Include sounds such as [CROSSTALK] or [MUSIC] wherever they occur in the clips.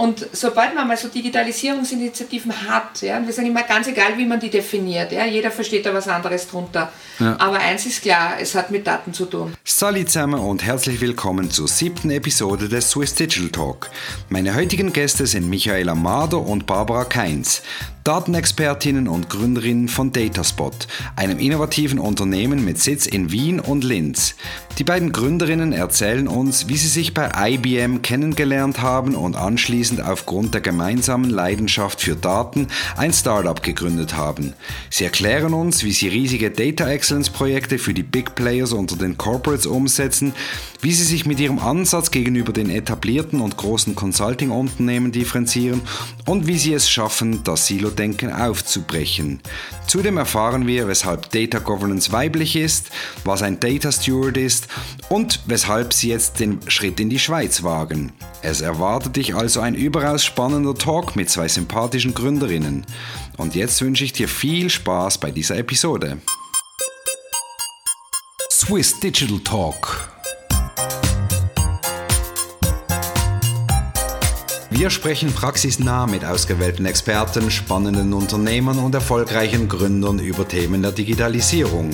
Und sobald man mal so Digitalisierungsinitiativen hat, ja, und wir sagen immer ganz egal, wie man die definiert, ja, jeder versteht da was anderes drunter. Ja. Aber eins ist klar, es hat mit Daten zu tun. Salut zusammen und herzlich willkommen zur siebten Episode des Swiss Digital Talk. Meine heutigen Gäste sind Michaela Mader und Barbara Keins. Datenexpertinnen und Gründerinnen von Dataspot, einem innovativen Unternehmen mit Sitz in Wien und Linz. Die beiden Gründerinnen erzählen uns, wie sie sich bei IBM kennengelernt haben und anschließend aufgrund der gemeinsamen Leidenschaft für Daten ein Startup gegründet haben. Sie erklären uns, wie sie riesige Data Excellence Projekte für die Big Players unter den Corporates umsetzen, wie sie sich mit ihrem Ansatz gegenüber den etablierten und großen Consulting-Unternehmen differenzieren und wie sie es schaffen, das Silo-Denken aufzubrechen. Zudem erfahren wir, weshalb Data Governance weiblich ist, was ein Data Steward ist und weshalb sie jetzt den Schritt in die Schweiz wagen. Es erwartet dich also ein überaus spannender Talk mit zwei sympathischen Gründerinnen. Und jetzt wünsche ich dir viel Spaß bei dieser Episode. Swiss Digital Talk Wir sprechen praxisnah mit ausgewählten Experten, spannenden Unternehmern und erfolgreichen Gründern über Themen der Digitalisierung.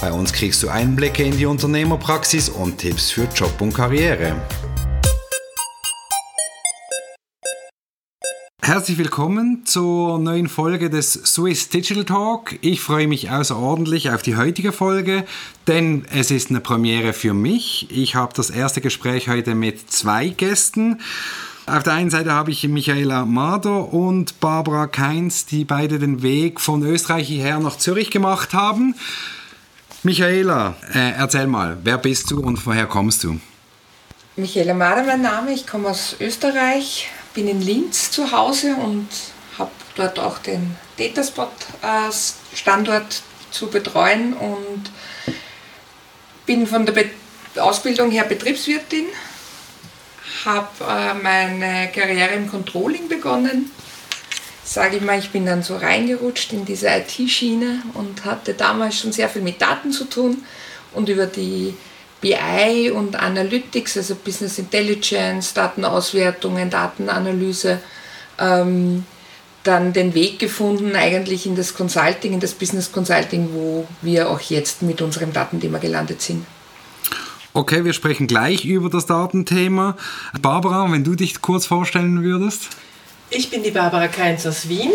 Bei uns kriegst du Einblicke in die Unternehmerpraxis und Tipps für Job und Karriere. Herzlich willkommen zur neuen Folge des Swiss Digital Talk. Ich freue mich außerordentlich auf die heutige Folge, denn es ist eine Premiere für mich. Ich habe das erste Gespräch heute mit zwei Gästen. Auf der einen Seite habe ich Michaela Mader und Barbara Keins, die beide den Weg von Österreich hierher nach Zürich gemacht haben. Michaela, äh, erzähl mal, wer bist du und woher kommst du? Michaela Mader, mein Name, ich komme aus Österreich, bin in Linz zu Hause und habe dort auch den Dataspot-Standort zu betreuen und bin von der Be Ausbildung her Betriebswirtin habe äh, meine Karriere im Controlling begonnen. Sage ich mal, ich bin dann so reingerutscht in diese IT-Schiene und hatte damals schon sehr viel mit Daten zu tun und über die BI und Analytics, also Business Intelligence, Datenauswertungen, Datenanalyse, ähm, dann den Weg gefunden eigentlich in das Consulting, in das Business Consulting, wo wir auch jetzt mit unserem Datenthema gelandet sind. Okay, wir sprechen gleich über das Datenthema. Barbara, wenn du dich kurz vorstellen würdest. Ich bin die Barbara Keins aus Wien,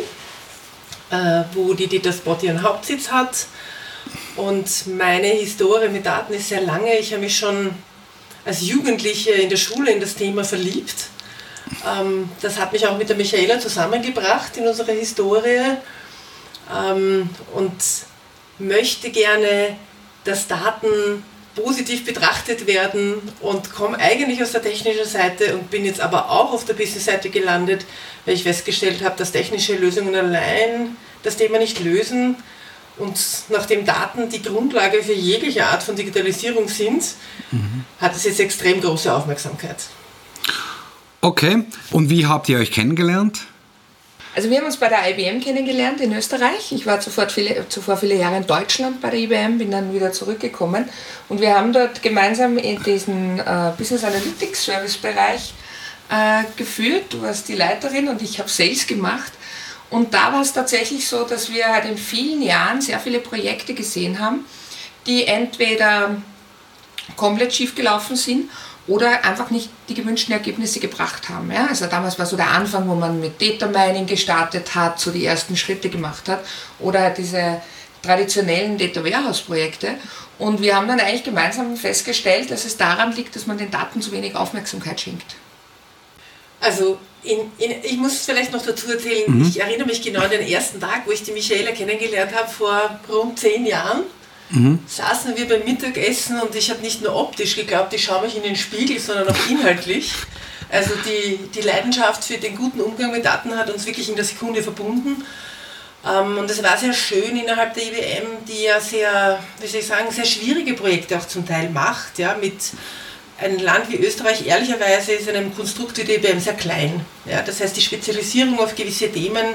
äh, wo die Dataspot ihren Hauptsitz hat. Und meine Historie mit Daten ist sehr lange. Ich habe mich schon als Jugendliche in der Schule in das Thema verliebt. Ähm, das hat mich auch mit der Michaela zusammengebracht in unserer Historie ähm, und möchte gerne, dass Daten positiv betrachtet werden und komme eigentlich aus der technischen Seite und bin jetzt aber auch auf der Business-Seite gelandet, weil ich festgestellt habe, dass technische Lösungen allein das Thema nicht lösen. Und nachdem Daten die Grundlage für jegliche Art von Digitalisierung sind, mhm. hat es jetzt extrem große Aufmerksamkeit. Okay, und wie habt ihr euch kennengelernt? Also wir haben uns bei der IBM kennengelernt in Österreich. Ich war zuvor viele, zuvor viele Jahre in Deutschland bei der IBM, bin dann wieder zurückgekommen und wir haben dort gemeinsam in diesen äh, Business Analytics Service Bereich äh, geführt. Du warst die Leiterin und ich habe Sales gemacht. Und da war es tatsächlich so, dass wir halt in vielen Jahren sehr viele Projekte gesehen haben, die entweder komplett schief gelaufen sind oder einfach nicht die gewünschten Ergebnisse gebracht haben. Ja? Also damals war so der Anfang, wo man mit Data Mining gestartet hat, so die ersten Schritte gemacht hat oder diese traditionellen Data Warehouse Projekte. Und wir haben dann eigentlich gemeinsam festgestellt, dass es daran liegt, dass man den Daten zu wenig Aufmerksamkeit schenkt. Also in, in, ich muss vielleicht noch dazu erzählen, mhm. ich erinnere mich genau an den ersten Tag, wo ich die Michaela kennengelernt habe, vor rund zehn Jahren mhm. saßen wir beim Mittagessen und ich habe nicht nur optisch geglaubt, ich schaue mich in den Spiegel, sondern auch inhaltlich. Also die, die Leidenschaft für den guten Umgang mit Daten hat uns wirklich in der Sekunde verbunden. Ähm, und es war sehr schön innerhalb der IBM, die ja sehr, wie soll ich sagen, sehr schwierige Projekte auch zum Teil macht. Ja, mit einem Land wie Österreich, ehrlicherweise, ist einem Konstrukt wie die IBM sehr klein. Ja, das heißt, die Spezialisierung auf gewisse Themen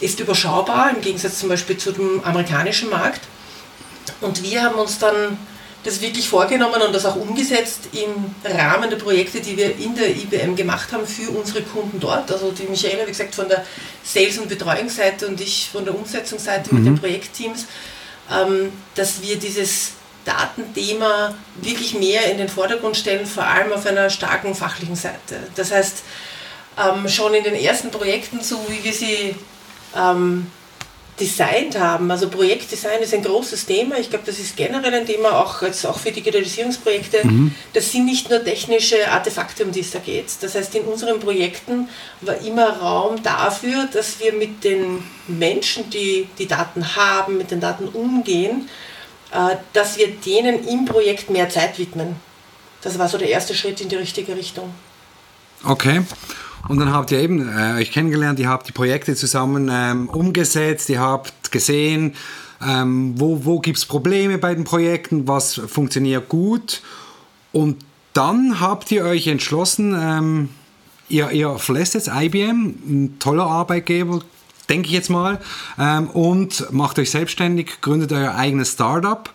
ist überschaubar, im Gegensatz zum Beispiel zu dem amerikanischen Markt. Und wir haben uns dann das wirklich vorgenommen und das auch umgesetzt im Rahmen der Projekte, die wir in der IBM gemacht haben für unsere Kunden dort. Also die Michaela, wie gesagt, von der Sales- und Betreuungsseite und ich von der Umsetzungsseite mhm. mit den Projektteams, ähm, dass wir dieses Datenthema wirklich mehr in den Vordergrund stellen, vor allem auf einer starken fachlichen Seite. Das heißt, ähm, schon in den ersten Projekten, so wie wir sie ähm, designt haben. Also Projektdesign ist ein großes Thema. Ich glaube, das ist generell ein Thema, auch, jetzt auch für Digitalisierungsprojekte. Mhm. Das sind nicht nur technische Artefakte, um die es da geht. Das heißt, in unseren Projekten war immer Raum dafür, dass wir mit den Menschen, die die Daten haben, mit den Daten umgehen, äh, dass wir denen im Projekt mehr Zeit widmen. Das war so der erste Schritt in die richtige Richtung. Okay. Und dann habt ihr eben äh, euch kennengelernt, ihr habt die Projekte zusammen ähm, umgesetzt, ihr habt gesehen, ähm, wo, wo gibt es Probleme bei den Projekten, was funktioniert gut. Und dann habt ihr euch entschlossen, ähm, ihr, ihr verlässt jetzt IBM, ein toller Arbeitgeber, denke ich jetzt mal, ähm, und macht euch selbstständig, gründet euer eigenes Startup.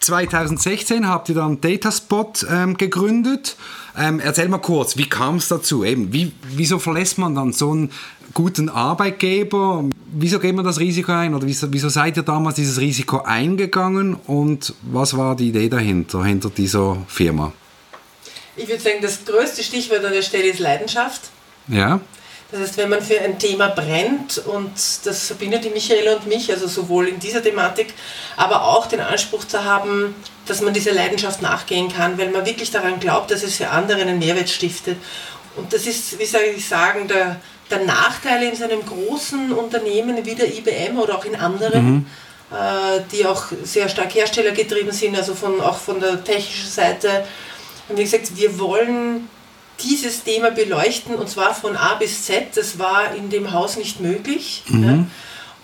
2016 habt ihr dann Dataspot ähm, gegründet. Ähm, erzähl mal kurz, wie kam es dazu? Eben, wie, wieso verlässt man dann so einen guten Arbeitgeber? Wieso geht man das Risiko ein? Oder wieso, wieso seid ihr damals dieses Risiko eingegangen? Und was war die Idee dahinter, hinter dieser Firma? Ich würde sagen, das größte Stichwort an der Stelle ist Leidenschaft. Ja. Das heißt, wenn man für ein Thema brennt, und das verbindet die Michaela und mich, also sowohl in dieser Thematik, aber auch den Anspruch zu haben, dass man dieser Leidenschaft nachgehen kann, weil man wirklich daran glaubt, dass es für andere einen Mehrwert stiftet. Und das ist, wie soll ich sagen, der, der Nachteil in so einem großen Unternehmen wie der IBM oder auch in anderen, mhm. äh, die auch sehr stark herstellergetrieben sind, also von, auch von der technischen Seite. Und wie gesagt, wir wollen dieses Thema beleuchten und zwar von A bis Z. Das war in dem Haus nicht möglich. Mhm. Ja.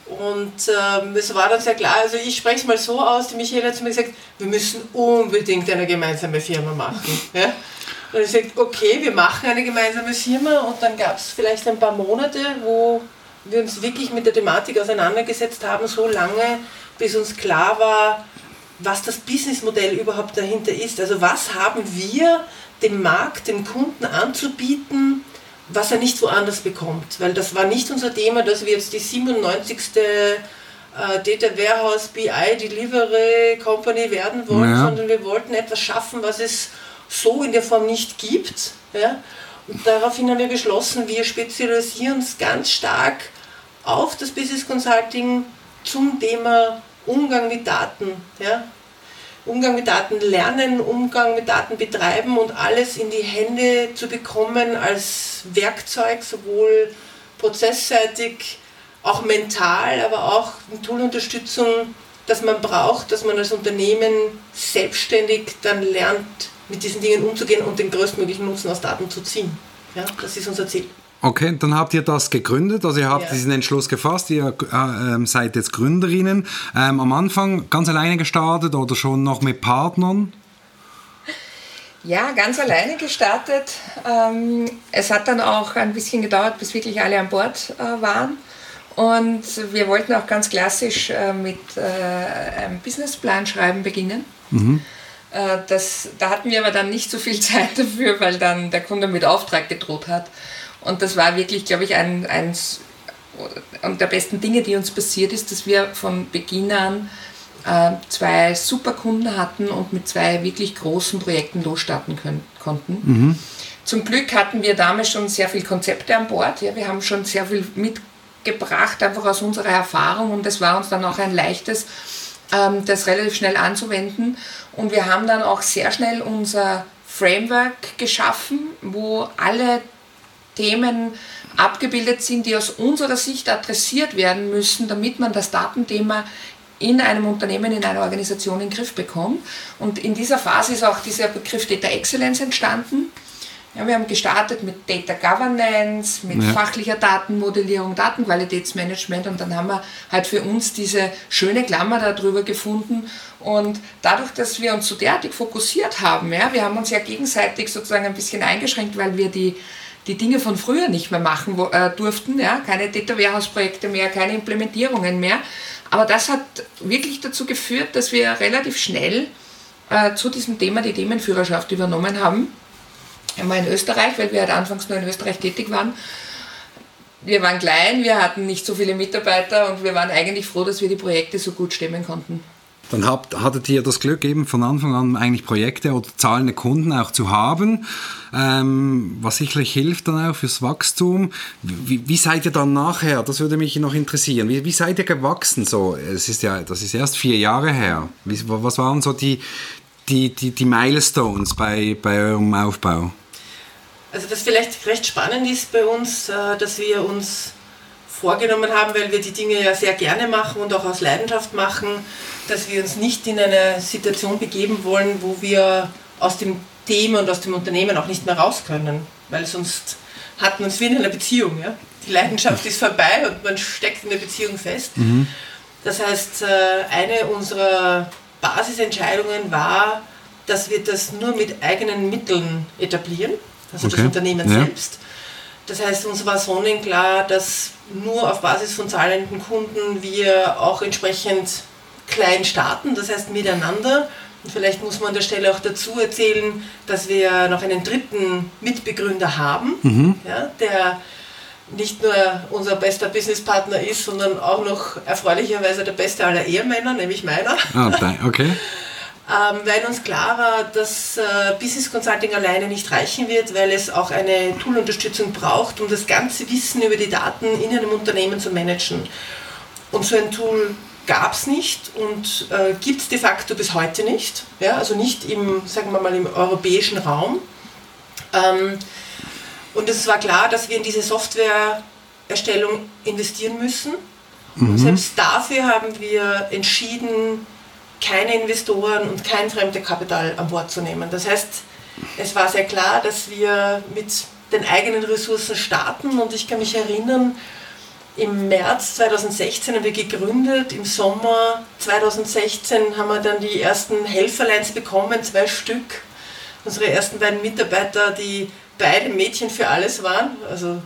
Und ähm, es war dann sehr klar, also ich spreche es mal so aus, die Michaela hat zu mir gesagt, wir müssen unbedingt eine gemeinsame Firma machen. Ja? Und ich sagte, okay, wir machen eine gemeinsame Firma und dann gab es vielleicht ein paar Monate, wo wir uns wirklich mit der Thematik auseinandergesetzt haben, so lange, bis uns klar war, was das Businessmodell überhaupt dahinter ist. Also was haben wir dem Markt, dem Kunden anzubieten, was er nicht woanders bekommt. Weil das war nicht unser Thema, dass wir jetzt die 97. Äh, Data Warehouse BI Delivery Company werden wollen, ja. sondern wir wollten etwas schaffen, was es so in der Form nicht gibt. Ja? Und daraufhin haben wir beschlossen, wir spezialisieren uns ganz stark auf das Business Consulting zum Thema Umgang mit Daten. Ja? Umgang mit Daten lernen, Umgang mit Daten betreiben und alles in die Hände zu bekommen als Werkzeug, sowohl prozessseitig, auch mental, aber auch eine Toolunterstützung, dass man braucht, dass man als Unternehmen selbstständig dann lernt, mit diesen Dingen umzugehen und den größtmöglichen Nutzen aus Daten zu ziehen. Ja, das ist unser Ziel. Okay, dann habt ihr das gegründet, also ihr habt ja. diesen Entschluss gefasst, ihr äh, ähm, seid jetzt Gründerinnen. Ähm, am Anfang ganz alleine gestartet oder schon noch mit Partnern? Ja, ganz alleine gestartet. Ähm, es hat dann auch ein bisschen gedauert, bis wirklich alle an Bord äh, waren. Und wir wollten auch ganz klassisch äh, mit äh, einem Businessplan schreiben beginnen. Mhm. Äh, das, da hatten wir aber dann nicht so viel [LAUGHS] Zeit dafür, weil dann der Kunde mit Auftrag gedroht hat. Und das war wirklich, glaube ich, ein, eins der besten Dinge, die uns passiert ist, dass wir von Beginn an äh, zwei super Kunden hatten und mit zwei wirklich großen Projekten losstarten können, konnten. Mhm. Zum Glück hatten wir damals schon sehr viele Konzepte an Bord. Ja, wir haben schon sehr viel mitgebracht, einfach aus unserer Erfahrung und es war uns dann auch ein leichtes, ähm, das relativ schnell anzuwenden. Und wir haben dann auch sehr schnell unser Framework geschaffen, wo alle Themen abgebildet sind, die aus unserer Sicht adressiert werden müssen, damit man das Datenthema in einem Unternehmen, in einer Organisation in den Griff bekommt. Und in dieser Phase ist auch dieser Begriff Data Excellence entstanden. Ja, wir haben gestartet mit Data Governance, mit ja. fachlicher Datenmodellierung, Datenqualitätsmanagement und dann haben wir halt für uns diese schöne Klammer darüber gefunden. Und dadurch, dass wir uns so derartig fokussiert haben, ja, wir haben uns ja gegenseitig sozusagen ein bisschen eingeschränkt, weil wir die die Dinge von früher nicht mehr machen wo, äh, durften, ja, keine Data Warehouse Projekte mehr, keine Implementierungen mehr. Aber das hat wirklich dazu geführt, dass wir relativ schnell äh, zu diesem Thema die Themenführerschaft übernommen haben. Einmal in Österreich, weil wir halt anfangs nur in Österreich tätig waren. Wir waren klein, wir hatten nicht so viele Mitarbeiter und wir waren eigentlich froh, dass wir die Projekte so gut stemmen konnten. Dann habt, hattet ihr das Glück, eben von Anfang an eigentlich Projekte oder zahlende Kunden auch zu haben, ähm, was sicherlich hilft dann auch fürs Wachstum. Wie, wie, seid ihr dann nachher? Das würde mich noch interessieren. Wie, wie, seid ihr gewachsen? So, es ist ja, das ist erst vier Jahre her. Wie, was waren so die, die, die, die Milestones bei, bei eurem Aufbau? Also was vielleicht recht spannend ist bei uns, äh, dass wir uns vorgenommen haben, weil wir die Dinge ja sehr gerne machen und auch aus Leidenschaft machen, dass wir uns nicht in eine Situation begeben wollen, wo wir aus dem Thema und aus dem Unternehmen auch nicht mehr raus können, weil sonst hat man es wie in einer Beziehung. Ja? Die Leidenschaft ist vorbei und man steckt in der Beziehung fest. Mhm. Das heißt, äh, eine unserer Basisentscheidungen war, dass wir das nur mit eigenen Mitteln etablieren, also okay. das Unternehmen ja. selbst. Das heißt, uns war sonnenklar, dass nur auf Basis von zahlenden Kunden wir auch entsprechend klein starten, das heißt miteinander. Und vielleicht muss man an der Stelle auch dazu erzählen, dass wir noch einen dritten Mitbegründer haben, mhm. ja, der nicht nur unser bester Businesspartner ist, sondern auch noch erfreulicherweise der beste aller Ehemänner, nämlich meiner. Ah, okay. [LAUGHS] ähm, weil uns klar war, dass äh, Business Consulting alleine nicht reichen wird, weil es auch eine Toolunterstützung braucht, um das ganze Wissen über die Daten in einem Unternehmen zu managen. Und so ein Tool gab es nicht und äh, gibt es de facto bis heute nicht. Ja, also nicht im, sagen wir mal, im europäischen Raum. Ähm, und es war klar, dass wir in diese Softwareerstellung investieren müssen. Mhm. Selbst dafür haben wir entschieden, keine Investoren und kein Fremdekapital an Bord zu nehmen. Das heißt, es war sehr klar, dass wir mit den eigenen Ressourcen starten und ich kann mich erinnern, im März 2016 haben wir gegründet, im Sommer 2016 haben wir dann die ersten Helferlines bekommen, zwei Stück. Unsere ersten beiden Mitarbeiter, die beide Mädchen für alles waren, also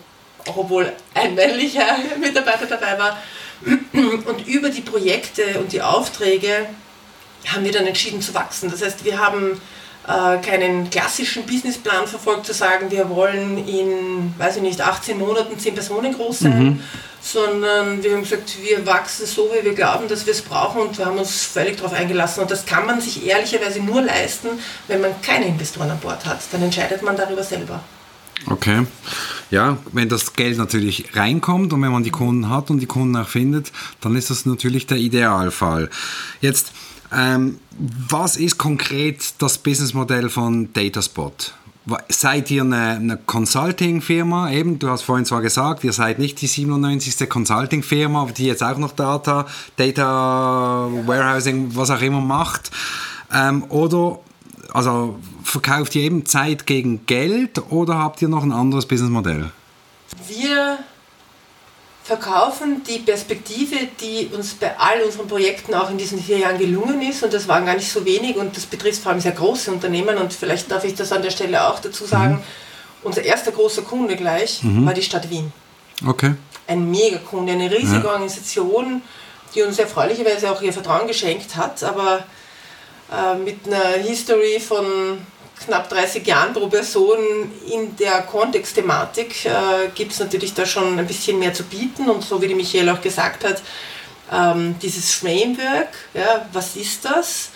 auch obwohl ein männlicher [LAUGHS] Mitarbeiter dabei war. Und über die Projekte und die Aufträge haben wir dann entschieden zu wachsen. Das heißt, wir haben äh, keinen klassischen Businessplan verfolgt, zu sagen, wir wollen in, weiß ich nicht, 18 Monaten 10 Personen groß sein, mhm. sondern wir haben gesagt, wir wachsen so, wie wir glauben, dass wir es brauchen und wir haben uns völlig darauf eingelassen. Und das kann man sich ehrlicherweise nur leisten, wenn man keine Investoren an Bord hat. Dann entscheidet man darüber selber. Okay. Ja, wenn das Geld natürlich reinkommt und wenn man die Kunden hat und die Kunden auch findet, dann ist das natürlich der Idealfall. Jetzt, ähm, was ist konkret das Businessmodell von Dataspot? Seid ihr eine, eine Consulting-Firma? Eben, du hast vorhin zwar gesagt, ihr seid nicht die 97. Consulting-Firma, die jetzt auch noch Data, Data Warehousing, was auch immer macht. Ähm, oder also verkauft ihr eben Zeit gegen Geld oder habt ihr noch ein anderes Businessmodell? Wir verkaufen die Perspektive, die uns bei all unseren Projekten auch in diesen vier Jahren gelungen ist. Und das waren gar nicht so wenig und das betrifft vor allem sehr große Unternehmen. Und vielleicht darf ich das an der Stelle auch dazu sagen. Mhm. Unser erster großer Kunde gleich mhm. war die Stadt Wien. Okay. Ein Megakunde, eine riesige ja. Organisation, die uns erfreulicherweise auch ihr Vertrauen geschenkt hat, aber äh, mit einer History von knapp 30 Jahren pro Person in der Kontextthematik äh, gibt es natürlich da schon ein bisschen mehr zu bieten und so wie die Michael auch gesagt hat, ähm, dieses Framework, ja, was ist das?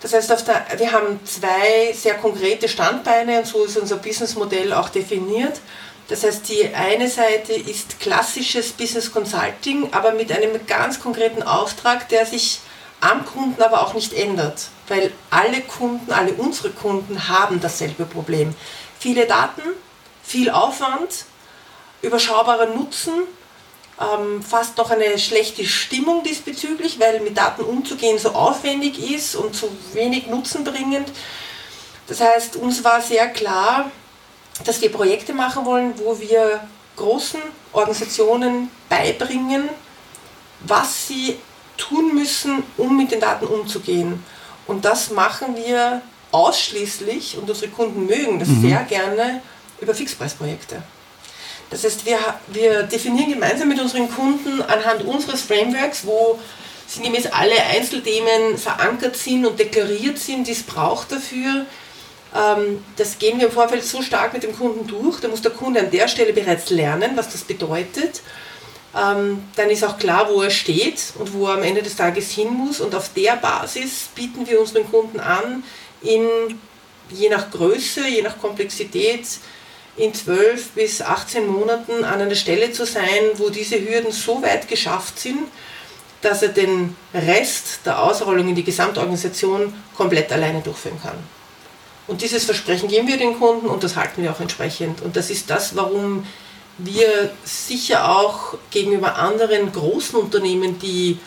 Das heißt, der, wir haben zwei sehr konkrete Standbeine und so ist unser Businessmodell auch definiert. Das heißt, die eine Seite ist klassisches Business Consulting, aber mit einem ganz konkreten Auftrag, der sich am Kunden aber auch nicht ändert, weil alle Kunden, alle unsere Kunden haben dasselbe Problem. Viele Daten, viel Aufwand, überschaubarer Nutzen, ähm, fast noch eine schlechte Stimmung diesbezüglich, weil mit Daten umzugehen so aufwendig ist und so wenig Nutzen bringend. Das heißt, uns war sehr klar, dass wir Projekte machen wollen, wo wir großen Organisationen beibringen, was sie tun müssen, um mit den Daten umzugehen. Und das machen wir ausschließlich, und unsere Kunden mögen das mhm. sehr gerne, über Fixpreisprojekte. Das heißt, wir, wir definieren gemeinsam mit unseren Kunden anhand unseres Frameworks, wo sinngemäß alle Einzelthemen verankert sind und deklariert sind, die es braucht dafür. Ähm, das gehen wir im Vorfeld so stark mit dem Kunden durch. Da muss der Kunde an der Stelle bereits lernen, was das bedeutet. Ähm, dann ist auch klar, wo er steht und wo er am Ende des Tages hin muss. Und auf der Basis bieten wir unseren Kunden an, in, je nach Größe, je nach Komplexität, in 12 bis 18 Monaten an einer Stelle zu sein, wo diese Hürden so weit geschafft sind, dass er den Rest der Ausrollung in die Gesamtorganisation komplett alleine durchführen kann. Und dieses Versprechen geben wir den Kunden und das halten wir auch entsprechend. Und das ist das, warum wir sicher auch gegenüber anderen großen Unternehmen, die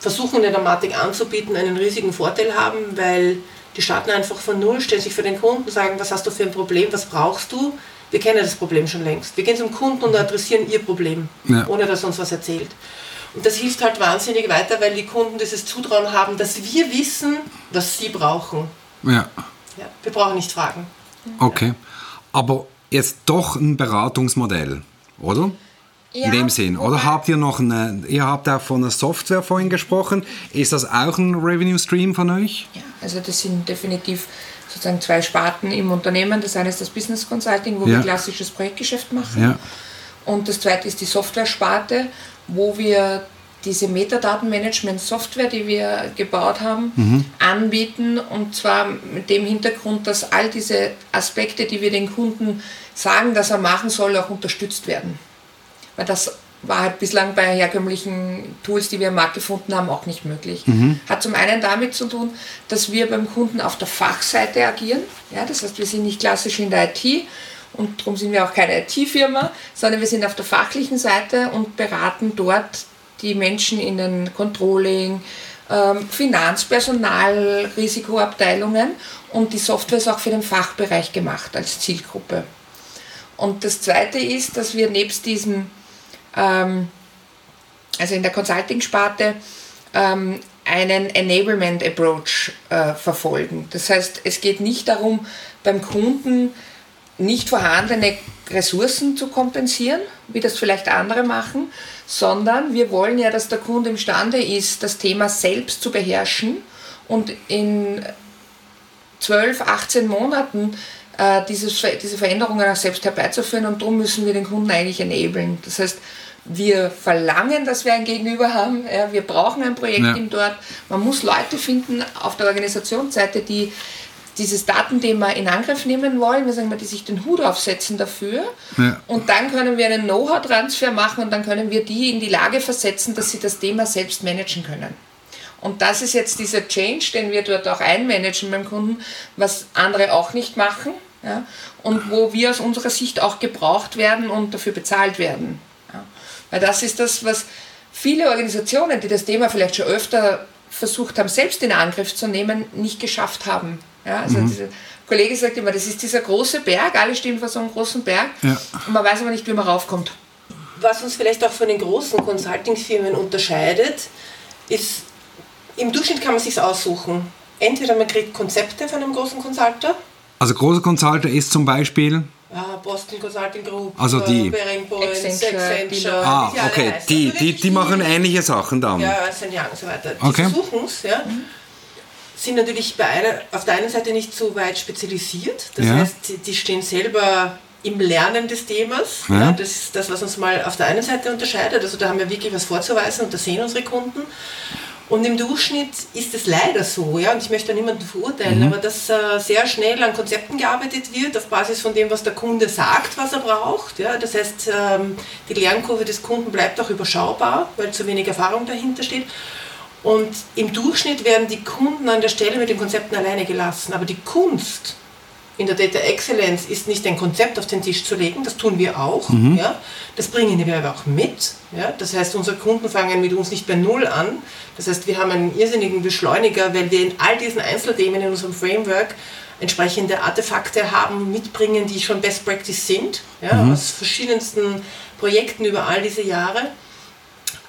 versuchen, eine Dramatik anzubieten, einen riesigen Vorteil haben, weil die starten einfach von Null, stellen sich für den Kunden, sagen, was hast du für ein Problem, was brauchst du? Wir kennen das Problem schon längst. Wir gehen zum Kunden und adressieren ihr Problem, ja. ohne dass er uns was erzählt. Und das hilft halt wahnsinnig weiter, weil die Kunden dieses Zutrauen haben, dass wir wissen, was sie brauchen. Ja. ja wir brauchen nicht fragen. Okay. Aber jetzt doch ein Beratungsmodell, oder? Ja, in dem Sinn. Oder habt ihr noch eine, ihr habt auch von einer Software vorhin gesprochen. Ist das auch ein Revenue Stream von euch? Ja, also das sind definitiv sozusagen zwei Sparten im Unternehmen. Das eine ist das Business Consulting, wo ja. wir klassisches Projektgeschäft machen. Ja. Und das zweite ist die Software-Sparte, wo wir diese Metadatenmanagement-Software, die wir gebaut haben, mhm. anbieten. Und zwar mit dem Hintergrund, dass all diese Aspekte, die wir den Kunden sagen, dass er machen soll, auch unterstützt werden. Weil das war halt bislang bei herkömmlichen Tools, die wir am Markt gefunden haben, auch nicht möglich. Mhm. Hat zum einen damit zu tun, dass wir beim Kunden auf der Fachseite agieren. Ja, das heißt, wir sind nicht klassisch in der IT und darum sind wir auch keine IT-Firma, sondern wir sind auf der fachlichen Seite und beraten dort die Menschen in den Controlling, ähm, Finanzpersonal, Risikoabteilungen und die Software ist auch für den Fachbereich gemacht als Zielgruppe. Und das Zweite ist, dass wir nebst diesem, ähm, also in der Consulting-Sparte, ähm, einen Enablement Approach äh, verfolgen. Das heißt, es geht nicht darum, beim Kunden nicht vorhandene Ressourcen zu kompensieren, wie das vielleicht andere machen, sondern wir wollen ja, dass der Kunde imstande ist, das Thema selbst zu beherrschen und in 12, 18 Monaten äh, dieses, diese Veränderungen auch selbst herbeizuführen und darum müssen wir den Kunden eigentlich enablen. Das heißt, wir verlangen, dass wir ein Gegenüber haben. Ja, wir brauchen ein Projektteam ja. dort. Man muss Leute finden auf der Organisationsseite, die dieses Datenthema in Angriff nehmen wollen, wir sagen mal, die sich den Hut aufsetzen dafür. Ja. Und dann können wir einen Know-how-Transfer machen und dann können wir die in die Lage versetzen, dass sie das Thema selbst managen können. Und das ist jetzt dieser Change, den wir dort auch einmanagen beim Kunden, was andere auch nicht machen. Ja, und wo wir aus unserer Sicht auch gebraucht werden und dafür bezahlt werden. Ja, weil das ist das, was viele Organisationen, die das Thema vielleicht schon öfter versucht haben, selbst in Angriff zu nehmen, nicht geschafft haben. Ja, also mhm. dieser Kollege sagt immer, das ist dieser große Berg, alle stehen vor so einem großen Berg ja. und man weiß aber nicht, wie man raufkommt. Was uns vielleicht auch von den großen Consulting-Firmen unterscheidet, ist, im Durchschnitt kann man sich aussuchen. Entweder man kriegt Konzepte von einem großen Consulter. Also großer Consulter ist zum Beispiel Ah, Boston Consulting Group, also die Point, Accenture, Accenture ah, okay, die, die, die, machen ähnliche Sachen dann. Ja, St. Young und so weiter. Die okay. versuchen es, ja. Mhm sind natürlich bei einer, auf der einen Seite nicht so weit spezialisiert. Das ja. heißt, die stehen selber im Lernen des Themas. Ja. Ja, das ist das, was uns mal auf der einen Seite unterscheidet. Also da haben wir wirklich was vorzuweisen und das sehen unsere Kunden. Und im Durchschnitt ist es leider so, ja, und ich möchte niemanden verurteilen, mhm. aber dass äh, sehr schnell an Konzepten gearbeitet wird, auf Basis von dem, was der Kunde sagt, was er braucht. Ja. Das heißt, ähm, die Lernkurve des Kunden bleibt auch überschaubar, weil zu wenig Erfahrung dahinter steht. Und im Durchschnitt werden die Kunden an der Stelle mit den Konzepten alleine gelassen. Aber die Kunst in der Data Excellence ist nicht ein Konzept auf den Tisch zu legen, das tun wir auch. Mhm. Ja? Das bringen wir aber auch mit. Ja? Das heißt, unsere Kunden fangen mit uns nicht bei Null an. Das heißt, wir haben einen irrsinnigen Beschleuniger, weil wir in all diesen Einzelthemen in unserem Framework entsprechende Artefakte haben, mitbringen, die schon Best Practice sind, ja? Mhm. aus verschiedensten Projekten über all diese Jahre.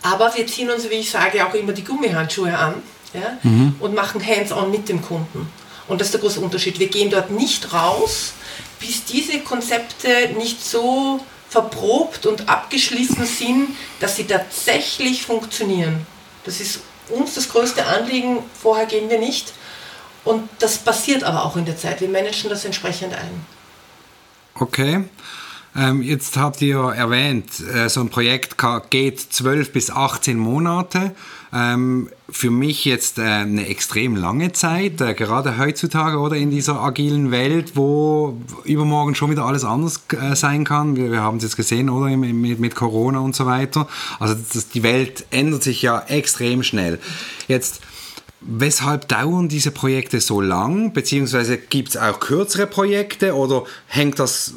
Aber wir ziehen uns, wie ich sage, auch immer die Gummihandschuhe an ja, mhm. und machen Hands-on mit dem Kunden. Und das ist der große Unterschied. Wir gehen dort nicht raus, bis diese Konzepte nicht so verprobt und abgeschliffen sind, dass sie tatsächlich funktionieren. Das ist uns das größte Anliegen, vorher gehen wir nicht. Und das passiert aber auch in der Zeit. Wir managen das entsprechend ein. Okay. Ähm, jetzt habt ihr erwähnt, äh, so ein Projekt geht 12 bis 18 Monate. Ähm, für mich jetzt äh, eine extrem lange Zeit, äh, gerade heutzutage oder in dieser agilen Welt, wo übermorgen schon wieder alles anders äh, sein kann. Wir, wir haben es jetzt gesehen, oder mit, mit Corona und so weiter. Also das, die Welt ändert sich ja extrem schnell. Jetzt Weshalb dauern diese Projekte so lang? Beziehungsweise gibt es auch kürzere Projekte oder hängt das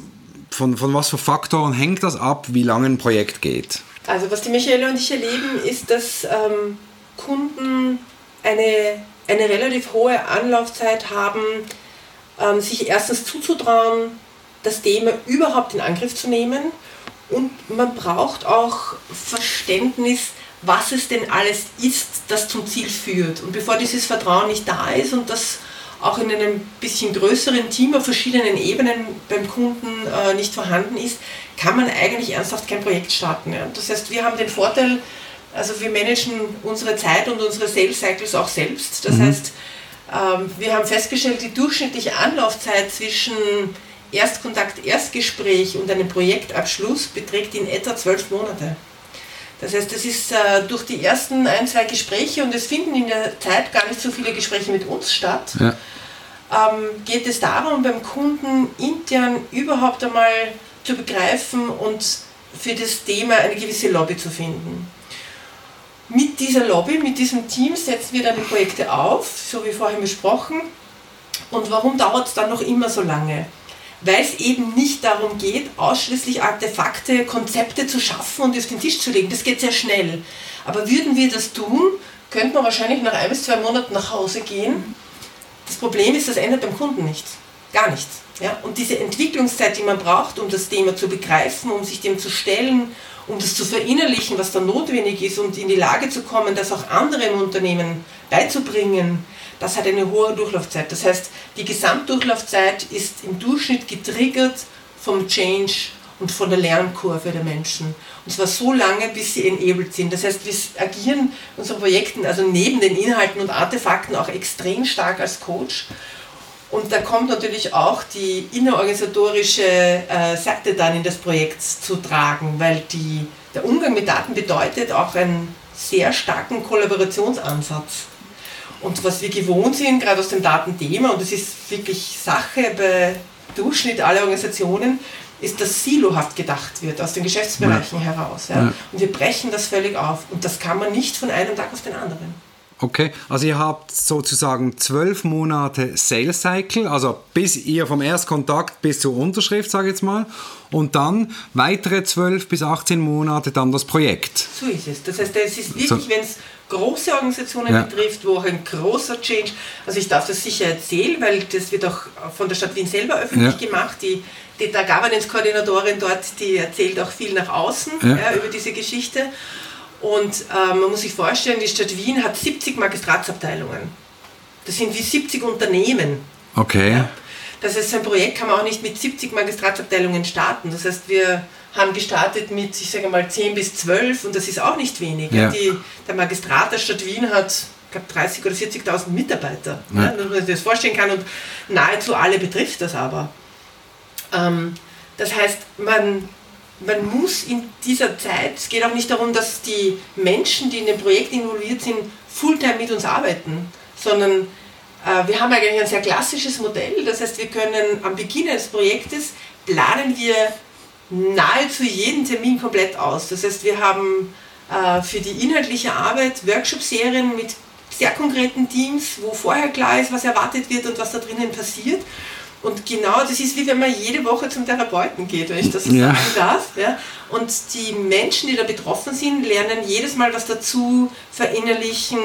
von, von was für Faktoren hängt das ab, wie lange ein Projekt geht? Also was die Michaela und ich erleben, ist, dass ähm, Kunden eine, eine relativ hohe Anlaufzeit haben, ähm, sich erstens zuzutrauen, das Thema überhaupt in Angriff zu nehmen. Und man braucht auch Verständnis, was es denn alles ist, das zum Ziel führt. Und bevor dieses Vertrauen nicht da ist und das auch in einem bisschen größeren Team auf verschiedenen Ebenen beim Kunden äh, nicht vorhanden ist, kann man eigentlich ernsthaft kein Projekt starten. Ja. Das heißt, wir haben den Vorteil, also wir managen unsere Zeit und unsere Sales Cycles auch selbst. Das mhm. heißt, ähm, wir haben festgestellt, die durchschnittliche Anlaufzeit zwischen Erstkontakt, Erstgespräch und einem Projektabschluss beträgt in etwa zwölf Monate. Das heißt, das ist äh, durch die ersten ein, zwei Gespräche und es finden in der Zeit gar nicht so viele Gespräche mit uns statt. Ja ähm, geht es darum, beim Kunden intern überhaupt einmal zu begreifen und für das Thema eine gewisse Lobby zu finden. Mit dieser Lobby, mit diesem Team setzen wir dann die Projekte auf, so wie vorhin besprochen. Und warum dauert es dann noch immer so lange? Weil es eben nicht darum geht, ausschließlich Artefakte, Konzepte zu schaffen und auf den Tisch zu legen. Das geht sehr schnell. Aber würden wir das tun, könnte man wahrscheinlich nach ein bis zwei Monaten nach Hause gehen das Problem ist, das ändert beim Kunden nichts. Gar nichts. Ja? Und diese Entwicklungszeit, die man braucht, um das Thema zu begreifen, um sich dem zu stellen, um das zu verinnerlichen, was da notwendig ist und in die Lage zu kommen, das auch anderen Unternehmen beizubringen, das hat eine hohe Durchlaufzeit. Das heißt, die Gesamtdurchlaufzeit ist im Durchschnitt getriggert vom Change und von der Lernkurve der Menschen. Und zwar so lange, bis sie enabled sind. Das heißt, wir agieren unseren Projekten, also neben den Inhalten und Artefakten, auch extrem stark als Coach. Und da kommt natürlich auch die innerorganisatorische äh, Seite dann in das Projekt zu tragen, weil die, der Umgang mit Daten bedeutet auch einen sehr starken Kollaborationsansatz. Und was wir gewohnt sind, gerade aus dem Datenthema, und das ist wirklich Sache bei Durchschnitt aller Organisationen, ist, dass silohaft gedacht wird, aus den Geschäftsbereichen ja. heraus. Ja? Ja. Und wir brechen das völlig auf. Und das kann man nicht von einem Tag auf den anderen. Okay, also ihr habt sozusagen zwölf Monate Sales Cycle, also bis ihr vom Erstkontakt bis zur Unterschrift, sage ich jetzt mal, und dann weitere zwölf bis 18 Monate dann das Projekt. So ist es. Das heißt, es ist wirklich, so. wenn es große Organisationen ja. betrifft, wo auch ein großer Change, also ich darf das sicher erzählen, weil das wird auch von der Stadt Wien selber öffentlich ja. gemacht, die die, der Governance-Koordinatorin dort, die erzählt auch viel nach außen ja. Ja, über diese Geschichte. Und ähm, man muss sich vorstellen, die Stadt Wien hat 70 Magistratsabteilungen. Das sind wie 70 Unternehmen. Okay. Das heißt, ein Projekt kann man auch nicht mit 70 Magistratsabteilungen starten. Das heißt, wir haben gestartet mit, ich sage mal, 10 bis 12 und das ist auch nicht wenig. Ja. Die, der Magistrat der Stadt Wien hat, ich glaube, 30.000 oder 40.000 Mitarbeiter, ja. dass man sich das vorstellen kann und nahezu alle betrifft das aber. Ähm, das heißt, man, man muss in dieser Zeit, es geht auch nicht darum, dass die Menschen, die in dem Projekt involviert sind, Fulltime mit uns arbeiten, sondern äh, wir haben eigentlich ein sehr klassisches Modell. Das heißt, wir können am Beginn eines Projektes planen wir nahezu jeden Termin komplett aus. Das heißt, wir haben äh, für die inhaltliche Arbeit Workshop-Serien mit sehr konkreten Teams, wo vorher klar ist, was erwartet wird und was da drinnen passiert. Und genau das ist wie wenn man jede Woche zum Therapeuten geht, wenn ich das so ja. sagen darf. Ja. Und die Menschen, die da betroffen sind, lernen jedes Mal was dazu, verinnerlichen,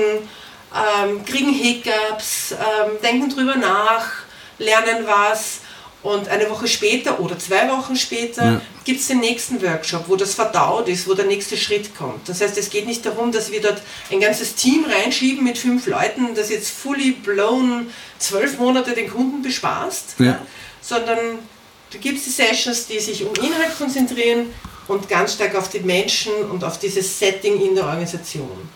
ähm, kriegen Hiccups, ähm, denken drüber nach, lernen was und eine Woche später oder zwei Wochen später ja. gibt es den nächsten Workshop, wo das verdaut ist, wo der nächste Schritt kommt. Das heißt, es geht nicht darum, dass wir dort ein ganzes Team reinschieben mit fünf Leuten, das jetzt fully blown zwölf Monate den Kunden bespaßt, ja. Sondern da gibt es die Sessions, die sich um Inhalt konzentrieren und ganz stark auf die Menschen und auf dieses Setting in der Organisation.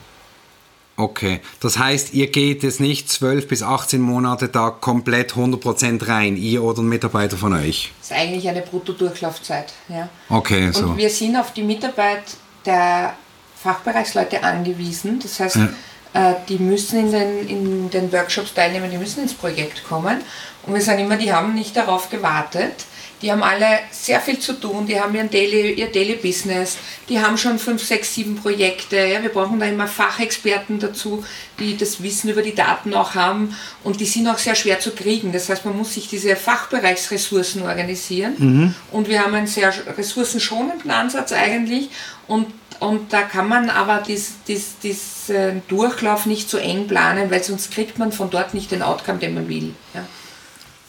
Okay, das heißt, ihr geht jetzt nicht 12 bis 18 Monate da komplett 100% rein, ihr oder ein Mitarbeiter von euch? Das ist eigentlich eine Brutto-Durchlaufzeit. Ja. Okay, so. Und wir sind auf die Mitarbeit der Fachbereichsleute angewiesen. Das heißt, ja. äh, die müssen in den, in den Workshops teilnehmen, die müssen ins Projekt kommen. Und wir sagen immer, die haben nicht darauf gewartet, die haben alle sehr viel zu tun, die haben ihren Daily, ihr Daily Business, die haben schon fünf, sechs, sieben Projekte. Ja, wir brauchen da immer Fachexperten dazu, die das Wissen über die Daten auch haben und die sind auch sehr schwer zu kriegen. Das heißt, man muss sich diese Fachbereichsressourcen organisieren mhm. und wir haben einen sehr ressourcenschonenden Ansatz eigentlich und und da kann man aber diesen dies, dies, äh, Durchlauf nicht so eng planen, weil sonst kriegt man von dort nicht den Outcome, den man will. Ja.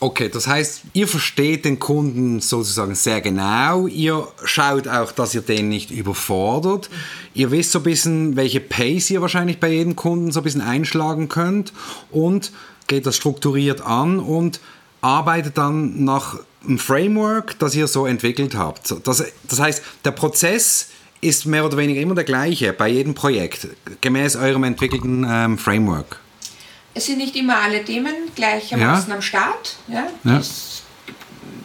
Okay, das heißt, ihr versteht den Kunden sozusagen sehr genau. Ihr schaut auch, dass ihr den nicht überfordert. Ihr wisst so ein bisschen, welche Pace ihr wahrscheinlich bei jedem Kunden so ein bisschen einschlagen könnt und geht das strukturiert an und arbeitet dann nach einem Framework, das ihr so entwickelt habt. Das, das heißt, der Prozess ist mehr oder weniger immer der gleiche bei jedem Projekt, gemäß eurem entwickelten ähm, Framework. Es sind nicht immer alle Themen gleichermaßen ja. am Start. Ja? ja. Es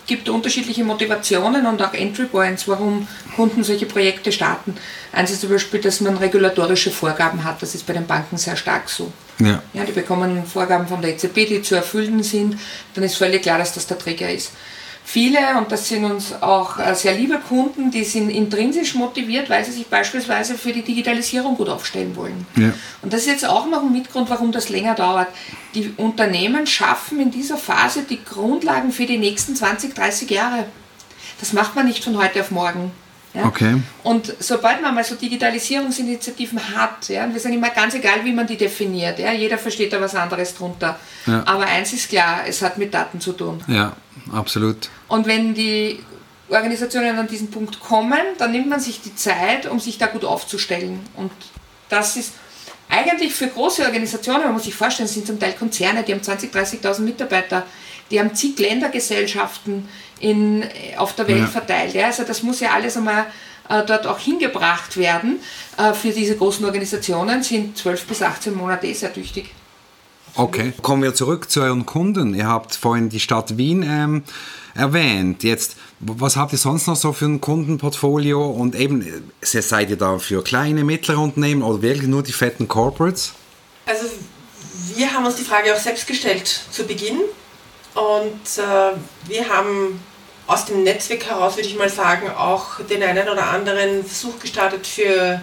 gibt unterschiedliche Motivationen und auch Entry Points, warum Kunden solche Projekte starten. Eins ist zum Beispiel, dass man regulatorische Vorgaben hat. Das ist bei den Banken sehr stark so. Ja. Ja, die bekommen Vorgaben von der EZB, die zu erfüllen sind. Dann ist völlig klar, dass das der Trigger ist. Viele, und das sind uns auch äh, sehr liebe Kunden, die sind intrinsisch motiviert, weil sie sich beispielsweise für die Digitalisierung gut aufstellen wollen. Ja. Und das ist jetzt auch noch ein Mitgrund, warum das länger dauert. Die Unternehmen schaffen in dieser Phase die Grundlagen für die nächsten 20, 30 Jahre. Das macht man nicht von heute auf morgen. Ja? Okay. Und sobald man mal so Digitalisierungsinitiativen hat, ja, und wir sind immer ganz egal, wie man die definiert, ja, jeder versteht da was anderes drunter. Ja. Aber eins ist klar, es hat mit Daten zu tun. Ja, absolut. Und wenn die Organisationen an diesen Punkt kommen, dann nimmt man sich die Zeit, um sich da gut aufzustellen. Und das ist eigentlich für große Organisationen, man muss sich vorstellen, es sind zum Teil Konzerne, die haben 20.000, 30.000 Mitarbeiter, die haben zig Ländergesellschaften in, auf der Welt ja. verteilt. Ja. Also das muss ja alles einmal äh, dort auch hingebracht werden. Äh, für diese großen Organisationen sind 12 bis 18 Monate eh sehr tüchtig. Okay, kommen wir zurück zu euren Kunden. Ihr habt vorhin die Stadt Wien ähm, erwähnt. Jetzt, was habt ihr sonst noch so für ein Kundenportfolio? Und eben, seid ihr da für kleine, mittlere Unternehmen oder wirklich nur die fetten Corporates? Also wir haben uns die Frage auch selbst gestellt zu Beginn. Und äh, wir haben aus dem Netzwerk heraus, würde ich mal sagen, auch den einen oder anderen Versuch gestartet, für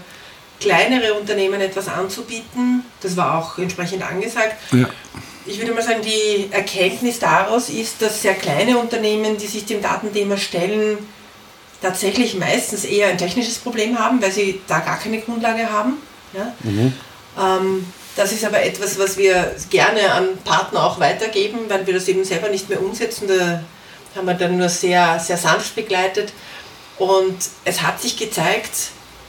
kleinere Unternehmen etwas anzubieten. Das war auch entsprechend angesagt. Ja. Ich würde mal sagen, die Erkenntnis daraus ist, dass sehr kleine Unternehmen, die sich dem Datenthema stellen, tatsächlich meistens eher ein technisches Problem haben, weil sie da gar keine Grundlage haben. Ja? Mhm. Ähm, das ist aber etwas, was wir gerne an Partner auch weitergeben, weil wir das eben selber nicht mehr umsetzen. Da haben wir dann nur sehr, sehr sanft begleitet. Und es hat sich gezeigt,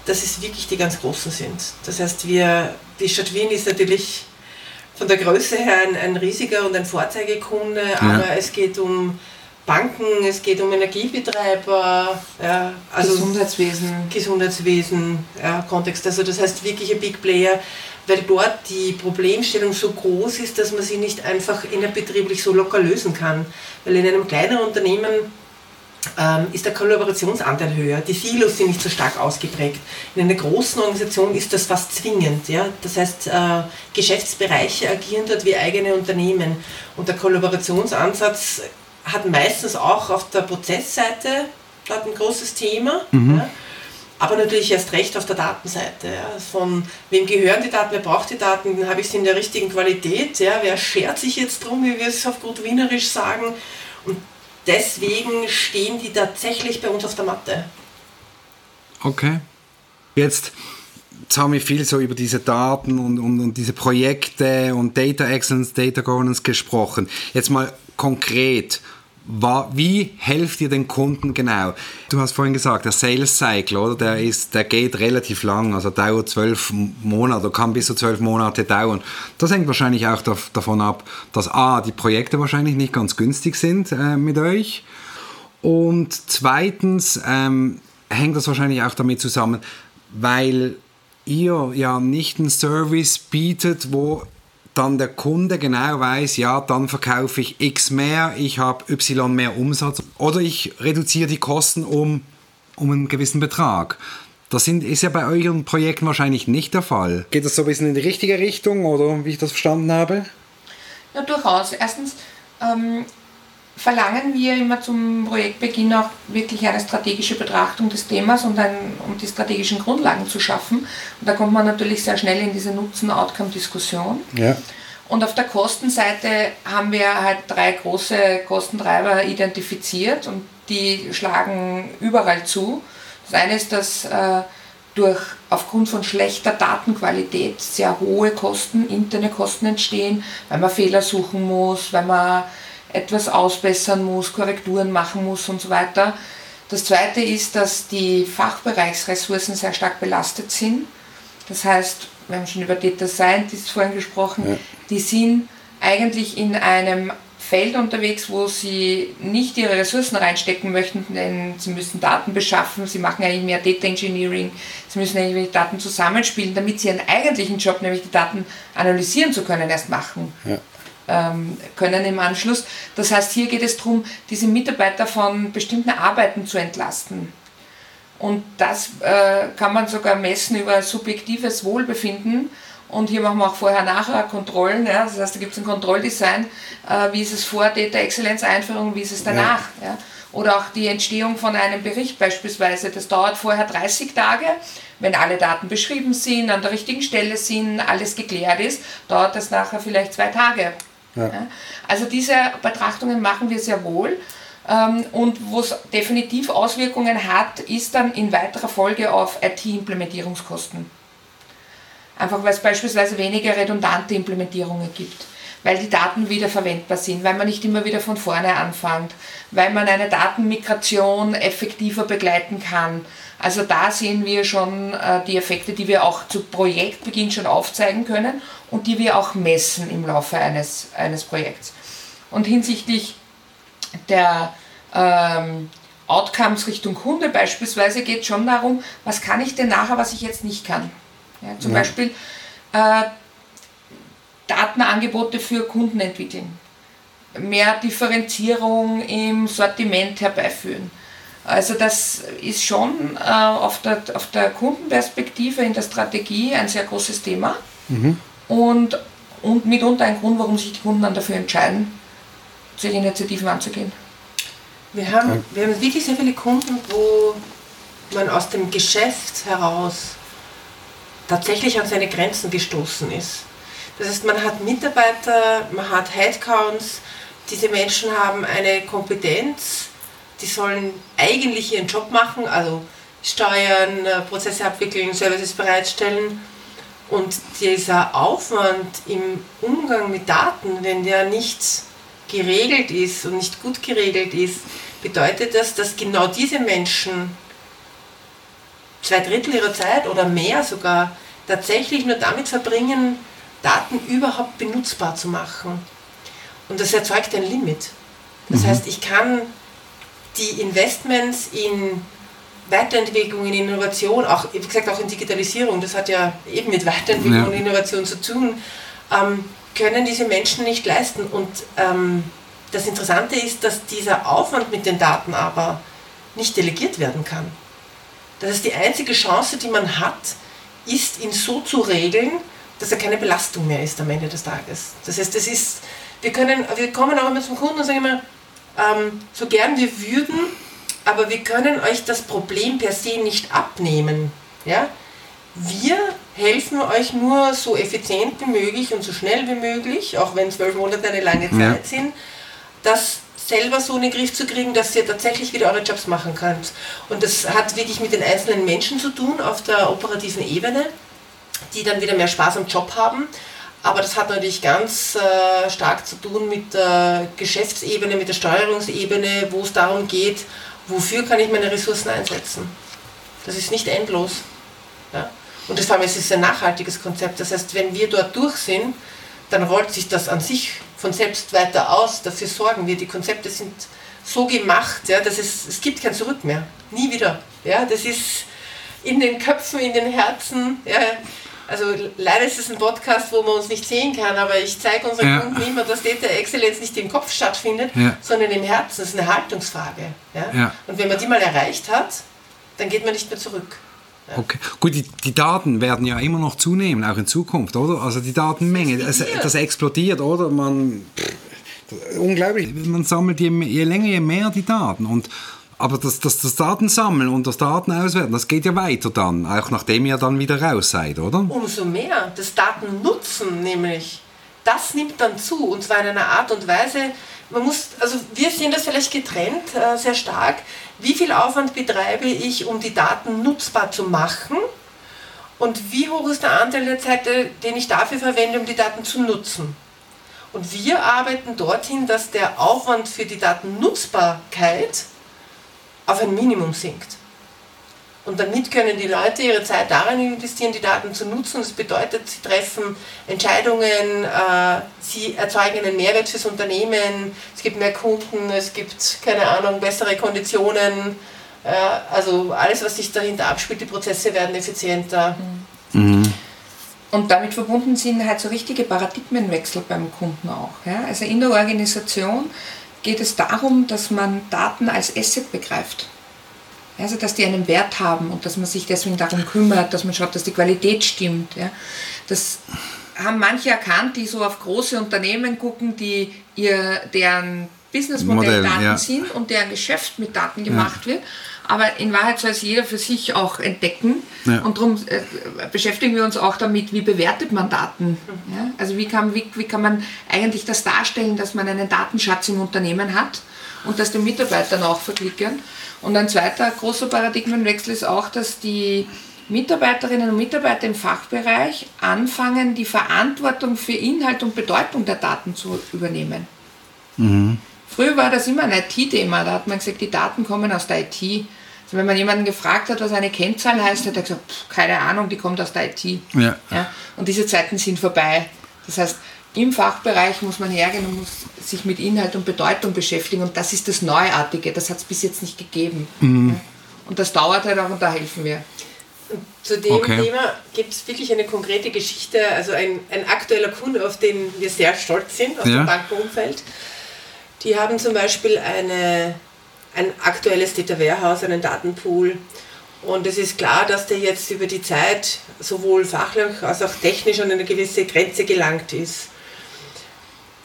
dass es wirklich die ganz Großen sind. Das heißt, wir, die Stadt Wien ist natürlich von der Größe her ein, ein riesiger und ein Vorzeigekunde, ja. aber es geht um Banken, es geht um Energiebetreiber, ja, also Gesundheitswesen. Gesundheitswesen, ja, Kontext. Also das heißt wirklich ein Big Player weil dort die Problemstellung so groß ist, dass man sie nicht einfach innerbetrieblich so locker lösen kann. Weil in einem kleinen Unternehmen ähm, ist der Kollaborationsanteil höher, die Silos sind nicht so stark ausgeprägt. In einer großen Organisation ist das fast zwingend. Ja? Das heißt, äh, Geschäftsbereiche agieren dort wie eigene Unternehmen und der Kollaborationsansatz hat meistens auch auf der Prozessseite dort ein großes Thema. Mhm. Ja? aber natürlich erst recht auf der Datenseite. Ja. Von wem gehören die Daten, wer braucht die Daten, habe ich sie in der richtigen Qualität, ja. wer schert sich jetzt drum, wie wir es auf gut Wienerisch sagen. Und deswegen stehen die tatsächlich bei uns auf der Matte. Okay. Jetzt, jetzt haben wir viel so über diese Daten und, und, und diese Projekte und Data Excellence, Data Governance gesprochen. Jetzt mal konkret wie helft ihr den Kunden genau? Du hast vorhin gesagt, der Sales Cycle, oder? Der, ist, der geht relativ lang, also dauert zwölf Monate, kann bis zu zwölf Monate dauern. Das hängt wahrscheinlich auch davon ab, dass A, die Projekte wahrscheinlich nicht ganz günstig sind äh, mit euch und zweitens ähm, hängt das wahrscheinlich auch damit zusammen, weil ihr ja nicht einen Service bietet, wo dann der Kunde genau weiß, ja, dann verkaufe ich X mehr, ich habe Y mehr Umsatz oder ich reduziere die Kosten um, um einen gewissen Betrag. Das sind, ist ja bei euren Projekten wahrscheinlich nicht der Fall. Geht das so ein bisschen in die richtige Richtung oder wie ich das verstanden habe? Ja, durchaus. Erstens ähm, verlangen wir immer zum Projektbeginn auch wirklich eine strategische Betrachtung des Themas und ein, um die strategischen Grundlagen zu schaffen. Und da kommt man natürlich sehr schnell in diese Nutzen-Outcome-Diskussion. Ja. Und auf der Kostenseite haben wir halt drei große Kostentreiber identifiziert und die schlagen überall zu. Das eine ist, dass äh, durch aufgrund von schlechter Datenqualität sehr hohe Kosten, interne Kosten entstehen, weil man Fehler suchen muss, weil man etwas ausbessern muss, Korrekturen machen muss und so weiter. Das zweite ist, dass die Fachbereichsressourcen sehr stark belastet sind. Das heißt, wir haben schon über Data Scientists vorhin gesprochen, ja. die sind eigentlich in einem Feld unterwegs, wo sie nicht ihre Ressourcen reinstecken möchten, denn sie müssen Daten beschaffen, sie machen eigentlich mehr Data Engineering, sie müssen eigentlich Daten zusammenspielen, damit sie ihren eigentlichen Job, nämlich die Daten analysieren zu können, erst machen. Ja. Ähm, können im Anschluss. Das heißt, hier geht es darum, diese Mitarbeiter von bestimmten Arbeiten zu entlasten. Und das äh, kann man sogar messen über subjektives Wohlbefinden. Und hier machen wir auch vorher-nachher Kontrollen. Ja? Das heißt, da gibt es ein Kontrolldesign, äh, wie ist es vor Data Excellence Einführung, wie ist es danach. Ja. ja? Oder auch die Entstehung von einem Bericht beispielsweise. Das dauert vorher 30 Tage. Wenn alle Daten beschrieben sind, an der richtigen Stelle sind, alles geklärt ist, dauert das nachher vielleicht zwei Tage. Ja. Also diese Betrachtungen machen wir sehr wohl. Ähm, und wo es definitiv Auswirkungen hat, ist dann in weiterer Folge auf IT-Implementierungskosten. Einfach weil es beispielsweise weniger redundante Implementierungen gibt, weil die Daten wieder verwendbar sind, weil man nicht immer wieder von vorne anfängt, weil man eine Datenmigration effektiver begleiten kann. Also da sehen wir schon äh, die Effekte, die wir auch zu Projektbeginn schon aufzeigen können und die wir auch messen im Laufe eines, eines Projekts. Und hinsichtlich der ähm, Outcomes Richtung Kunde beispielsweise geht es schon darum, was kann ich denn nachher, was ich jetzt nicht kann. Ja, zum ja. Beispiel äh, Datenangebote für Kunden entwickeln, mehr Differenzierung im Sortiment herbeiführen. Also das ist schon äh, auf, der, auf der Kundenperspektive in der Strategie ein sehr großes Thema. Mhm und, und mitunter ein Grund, warum sich die Kunden dann dafür entscheiden, solche Initiativen anzugehen. Wir haben, wir haben wirklich sehr viele Kunden, wo man aus dem Geschäft heraus tatsächlich an seine Grenzen gestoßen ist. Das heißt, man hat Mitarbeiter, man hat Headcounts, diese Menschen haben eine Kompetenz, die sollen eigentlich ihren Job machen, also steuern, äh, Prozesse abwickeln, Services bereitstellen. Und dieser Aufwand im Umgang mit Daten, wenn der nicht geregelt ist und nicht gut geregelt ist, bedeutet das, dass genau diese Menschen zwei Drittel ihrer Zeit oder mehr sogar tatsächlich nur damit verbringen, Daten überhaupt benutzbar zu machen. Und das erzeugt ein Limit. Das mhm. heißt, ich kann die Investments in Weiterentwicklung, in Innovation, auch wie gesagt auch in Digitalisierung, das hat ja eben mit Weiterentwicklung ja. und Innovation zu tun, ähm, können diese Menschen nicht leisten. Und ähm, das Interessante ist, dass dieser Aufwand mit den Daten aber nicht delegiert werden kann. Das heißt, die einzige Chance, die man hat, ist, ihn so zu regeln, dass er keine Belastung mehr ist am Ende des Tages. Das heißt, das ist, wir, können, wir kommen auch immer zum Kunden und sagen immer, ähm, so gern wir würden, aber wir können euch das Problem per se nicht abnehmen. Ja? Wir helfen euch nur so effizient wie möglich und so schnell wie möglich, auch wenn zwölf Monate eine lange Zeit ja. sind, das selber so in den Griff zu kriegen, dass ihr tatsächlich wieder eure Jobs machen könnt. Und das hat wirklich mit den einzelnen Menschen zu tun auf der operativen Ebene, die dann wieder mehr Spaß am Job haben. Aber das hat natürlich ganz äh, stark zu tun mit der Geschäftsebene, mit der Steuerungsebene, wo es darum geht, wofür kann ich meine Ressourcen einsetzen? Das ist nicht endlos. Ja? Und das vor allem es ist ein nachhaltiges Konzept. Das heißt, wenn wir dort durch sind, dann rollt sich das an sich von selbst weiter aus. Dafür sorgen wir. Die Konzepte sind so gemacht, ja, dass es, es gibt kein Zurück mehr. Nie wieder. Ja, das ist in den Köpfen, in den Herzen. Ja, also leider ist es ein Podcast, wo man uns nicht sehen kann, aber ich zeige unseren ja. Kunden immer, dass Data Exzellenz nicht im Kopf stattfindet, ja. sondern im Herzen. Das ist eine Haltungsfrage. Ja? Und wenn man die mal erreicht hat, dann geht man nicht mehr zurück. Okay. Gut, die, die, Daten werden ja immer noch zunehmen, auch in Zukunft, oder? Also die Datenmenge, das, das explodiert, oder? Man, pff, unglaublich, man sammelt je, je länger, je mehr die Daten und aber das, das, das Datensammeln und das Datenauswerten, das geht ja weiter dann, auch nachdem ihr dann wieder raus seid, oder? Umso mehr. Das Datennutzen nämlich, das nimmt dann zu und zwar in einer Art und Weise, man muss, also wir sehen das vielleicht getrennt äh, sehr stark. Wie viel Aufwand betreibe ich, um die Daten nutzbar zu machen? Und wie hoch ist der Anteil der Zeit, den ich dafür verwende, um die Daten zu nutzen? Und wir arbeiten dorthin, dass der Aufwand für die Datennutzbarkeit auf ein Minimum sinkt. Und damit können die Leute ihre Zeit darin investieren, die Daten zu nutzen. Das bedeutet, sie treffen Entscheidungen, äh, sie erzeugen einen Mehrwert fürs Unternehmen, es gibt mehr Kunden, es gibt, keine Ahnung, bessere Konditionen. Äh, also alles, was sich dahinter abspielt, die Prozesse werden effizienter. Mhm. Und damit verbunden sind halt so richtige Paradigmenwechsel beim Kunden auch. Ja? Also in der Organisation geht es darum, dass man Daten als Asset begreift. Also, dass die einen Wert haben und dass man sich deswegen darum kümmert, dass man schaut, dass die Qualität stimmt. Ja. Das haben manche erkannt, die so auf große Unternehmen gucken, die ihr, deren Businessmodell Daten ja. sind und deren Geschäft mit Daten gemacht ja. wird. Aber in Wahrheit soll es jeder für sich auch entdecken. Ja. Und darum äh, beschäftigen wir uns auch damit, wie bewertet man Daten. Ja? Also wie kann, wie, wie kann man eigentlich das darstellen, dass man einen Datenschatz im Unternehmen hat und das den Mitarbeitern auch verklickern. Und ein zweiter großer Paradigmenwechsel ist auch, dass die Mitarbeiterinnen und Mitarbeiter im Fachbereich anfangen, die Verantwortung für Inhalt und Bedeutung der Daten zu übernehmen. Mhm. Früher war das immer ein IT-Thema, da hat man gesagt, die Daten kommen aus der IT. Also wenn man jemanden gefragt hat, was eine Kennzahl heißt, hat er gesagt, pff, keine Ahnung, die kommt aus der IT. Ja. Ja? Und diese Zeiten sind vorbei. Das heißt, im Fachbereich muss man hergehen und muss sich mit Inhalt und Bedeutung beschäftigen und das ist das Neuartige, das hat es bis jetzt nicht gegeben. Mhm. Und das dauert halt auch und da helfen wir. Zu dem okay. Thema gibt es wirklich eine konkrete Geschichte, also ein, ein aktueller Kunde, auf den wir sehr stolz sind, aus ja. dem Bankenumfeld. Die haben zum Beispiel eine, ein aktuelles Data Warehouse, einen Datenpool. Und es ist klar, dass der jetzt über die Zeit sowohl fachlich als auch technisch an eine gewisse Grenze gelangt ist.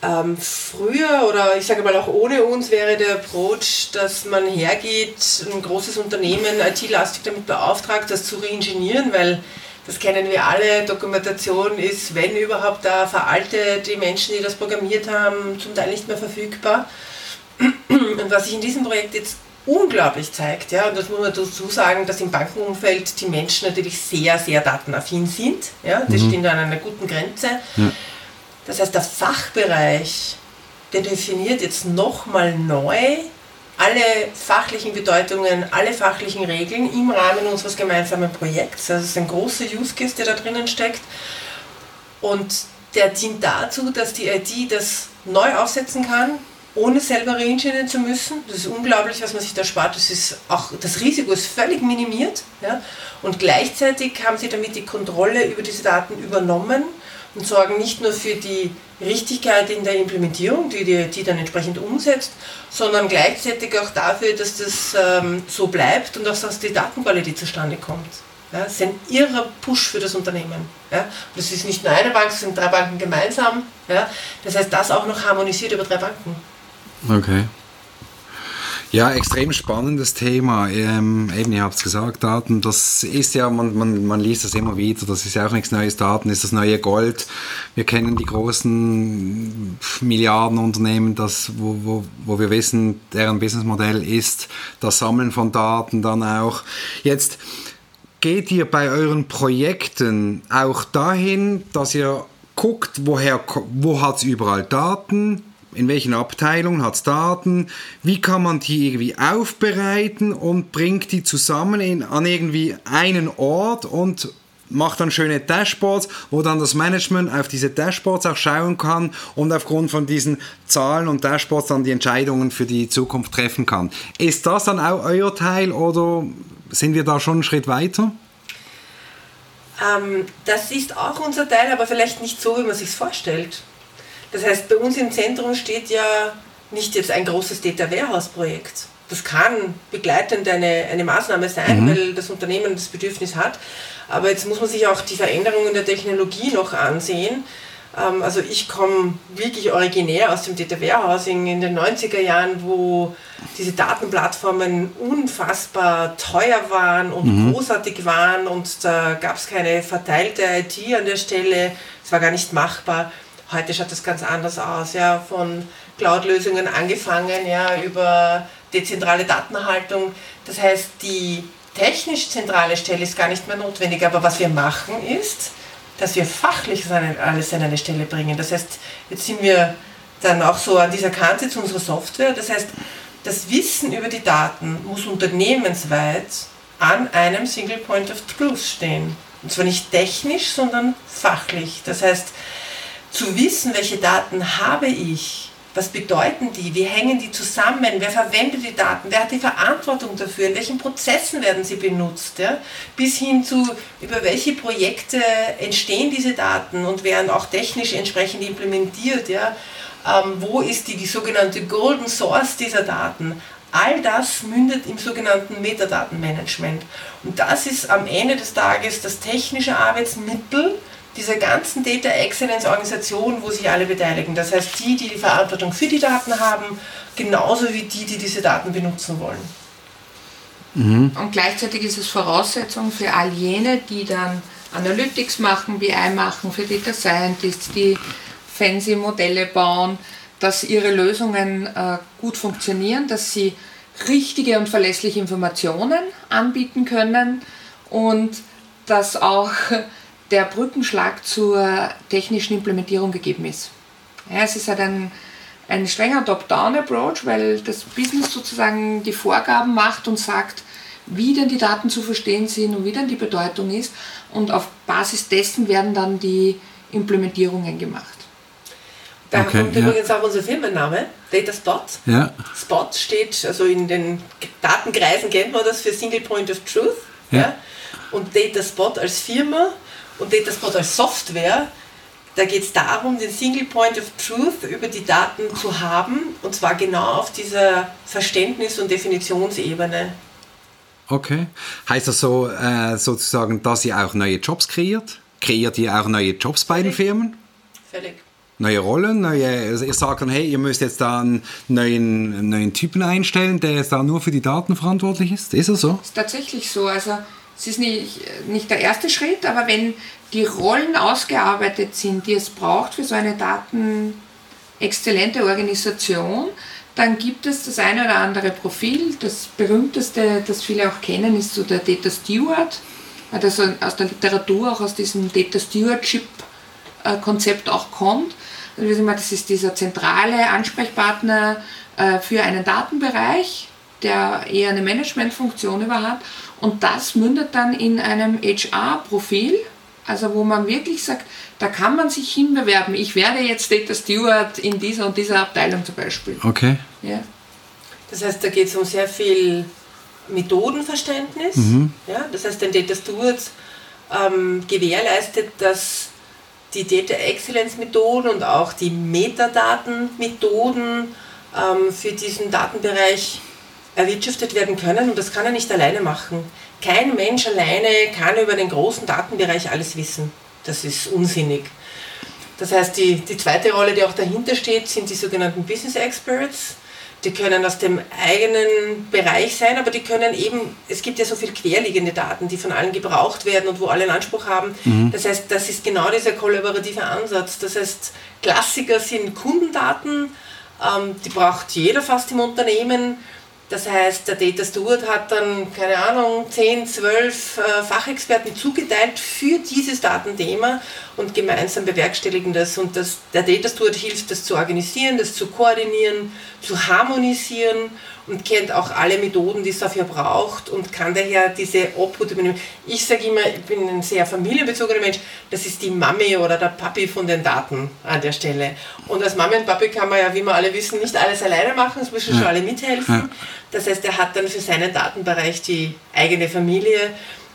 Ähm, früher oder ich sage mal auch ohne uns wäre der Approach, dass man hergeht, ein großes Unternehmen IT-lastig damit beauftragt, das zu reingenieren, weil das kennen wir alle, Dokumentation ist, wenn überhaupt da veraltet, die Menschen, die das programmiert haben, zum Teil nicht mehr verfügbar. Und was sich in diesem Projekt jetzt unglaublich zeigt, ja, und das muss man dazu sagen, dass im Bankenumfeld die Menschen natürlich sehr, sehr datenaffin sind. Ja, das mhm. stehen da an einer guten Grenze. Ja das heißt, der Fachbereich, der definiert jetzt nochmal neu alle fachlichen Bedeutungen, alle fachlichen Regeln im Rahmen unseres gemeinsamen Projekts. Das ist ein großer Use Case, der da drinnen steckt. Und der dient dazu, dass die IT das neu aufsetzen kann, ohne selber reingenieren zu müssen. Das ist unglaublich, was man sich da spart. Das, ist auch, das Risiko ist völlig minimiert. Ja? Und gleichzeitig haben sie damit die Kontrolle über diese Daten übernommen und sorgen nicht nur für die Richtigkeit in der Implementierung, die die, die dann entsprechend umsetzt, sondern gleichzeitig auch dafür, dass das ähm, so bleibt und auch, dass die Datenqualität zustande kommt. Ja, das ist ein irrer Push für das Unternehmen. Ja. Das ist nicht nur eine Bank, es sind drei Banken gemeinsam. Ja. Das heißt, das auch noch harmonisiert über drei Banken. Okay. Ja, extrem spannendes Thema. Ähm, eben, ihr habt es gesagt, Daten, das ist ja, man, man, man liest das immer wieder, das ist ja auch nichts Neues. Daten ist das neue Gold. Wir kennen die großen Milliardenunternehmen, das, wo, wo, wo wir wissen, deren Businessmodell ist das Sammeln von Daten dann auch. Jetzt geht ihr bei euren Projekten auch dahin, dass ihr guckt, woher, wo hat es überall Daten, in welchen Abteilungen hat es Daten, wie kann man die irgendwie aufbereiten und bringt die zusammen in, an irgendwie einen Ort und macht dann schöne Dashboards, wo dann das Management auf diese Dashboards auch schauen kann und aufgrund von diesen Zahlen und Dashboards dann die Entscheidungen für die Zukunft treffen kann. Ist das dann auch euer Teil oder sind wir da schon einen Schritt weiter? Ähm, das ist auch unser Teil, aber vielleicht nicht so, wie man sich vorstellt. Das heißt, bei uns im Zentrum steht ja nicht jetzt ein großes Data Warehouse Projekt. Das kann begleitend eine, eine Maßnahme sein, mhm. weil das Unternehmen das Bedürfnis hat. Aber jetzt muss man sich auch die Veränderungen der Technologie noch ansehen. Ähm, also ich komme wirklich originär aus dem Data Warehousing in den 90er Jahren, wo diese Datenplattformen unfassbar teuer waren und mhm. großartig waren und da gab es keine verteilte IT an der Stelle. Es war gar nicht machbar. Heute schaut das ganz anders aus, ja, von Cloud-Lösungen angefangen, ja, über dezentrale Datenhaltung. Das heißt, die technisch zentrale Stelle ist gar nicht mehr notwendig, aber was wir machen ist, dass wir fachlich alles an eine Stelle bringen. Das heißt, jetzt sind wir dann auch so an dieser Kante zu unserer Software. Das heißt, das Wissen über die Daten muss unternehmensweit an einem Single Point of Truth stehen. Und zwar nicht technisch, sondern fachlich. Das heißt, zu wissen, welche Daten habe ich, was bedeuten die? Wie hängen die zusammen? Wer verwendet die Daten? Wer hat die Verantwortung dafür? In welchen Prozessen werden sie benutzt? Ja? Bis hin zu, über welche Projekte entstehen diese Daten und werden auch technisch entsprechend implementiert? Ja? Ähm, wo ist die, die sogenannte Golden Source dieser Daten? All das mündet im sogenannten Metadatenmanagement. Und das ist am Ende des Tages das technische Arbeitsmittel, dieser ganzen Data Excellence Organisation, wo sich alle beteiligen. Das heißt, die, die die Verantwortung für die Daten haben, genauso wie die, die diese Daten benutzen wollen. Mhm. Und gleichzeitig ist es Voraussetzung für all jene, die dann Analytics machen, BI machen, für Data Scientists, die fancy Modelle bauen, dass ihre Lösungen äh, gut funktionieren, dass sie richtige und verlässliche Informationen anbieten können und dass auch der Brückenschlag zur technischen Implementierung gegeben ist. Ja, es ist halt ein, ein strenger Top-Down-Approach, weil das Business sozusagen die Vorgaben macht und sagt, wie denn die Daten zu verstehen sind und wie denn die Bedeutung ist. Und auf Basis dessen werden dann die Implementierungen gemacht. Da okay, kommt ja. übrigens auch unser Firmenname, Data Spot. Ja. Spot steht, also in den Datenkreisen kennt man das für Single Point of Truth. Ja. ja. Und Data Spot als Firma und Dataspot als Software, da geht es darum, den Single Point of Truth über die Daten zu haben, und zwar genau auf dieser Verständnis- und Definitionsebene. Okay. Heißt das so äh, sozusagen, dass ihr auch neue Jobs kreiert? Kreiert ihr auch neue Jobs bei den Firmen? Völlig. Neue Rollen, neue, also ihr sagt dann, hey, ihr müsst jetzt da einen neuen, neuen Typen einstellen, der jetzt da nur für die Daten verantwortlich ist. Ist das so? Das ist tatsächlich so. Also es ist nicht, nicht der erste Schritt, aber wenn die Rollen ausgearbeitet sind, die es braucht für so eine datenexzellente Organisation, dann gibt es das eine oder andere Profil. Das berühmteste, das viele auch kennen, ist so der Data Steward, das aus der Literatur auch aus diesem Data Stewardship-Konzept auch kommt. Also das ist dieser zentrale Ansprechpartner äh, für einen Datenbereich, der eher eine Managementfunktion über hat und das mündet dann in einem HR-Profil, also wo man wirklich sagt, da kann man sich hinbewerben. Ich werde jetzt Data Steward in dieser und dieser Abteilung zum Beispiel. Okay. Ja. Das heißt, da geht es um sehr viel Methodenverständnis. Mhm. Ja? Das heißt, ein Data Steward ähm, gewährleistet, dass die Data Excellence Methoden und auch die Metadatenmethoden ähm, für diesen Datenbereich erwirtschaftet werden können und das kann er nicht alleine machen. Kein Mensch alleine kann über den großen Datenbereich alles wissen. Das ist unsinnig. Das heißt, die, die zweite Rolle, die auch dahinter steht, sind die sogenannten Business Experts. Die können aus dem eigenen Bereich sein, aber die können eben, es gibt ja so viel querliegende Daten, die von allen gebraucht werden und wo alle einen Anspruch haben. Mhm. Das heißt, das ist genau dieser kollaborative Ansatz. Das heißt, Klassiker sind Kundendaten, ähm, die braucht jeder fast im Unternehmen das heißt, der Data Steward hat dann, keine Ahnung, 10, 12 äh, Fachexperten zugeteilt für dieses Datenthema und gemeinsam bewerkstelligen das. Und das, der Data Steward hilft, das zu organisieren, das zu koordinieren, zu harmonisieren und kennt auch alle Methoden, die es dafür braucht und kann daher diese Obhut übernehmen. Ich sage immer, ich bin ein sehr familienbezogener Mensch, das ist die Mami oder der Papi von den Daten an der Stelle. Und als Mami und Papi kann man ja, wie wir alle wissen, nicht alles alleine machen, es müssen schon alle mithelfen. Das heißt, er hat dann für seinen Datenbereich die eigene Familie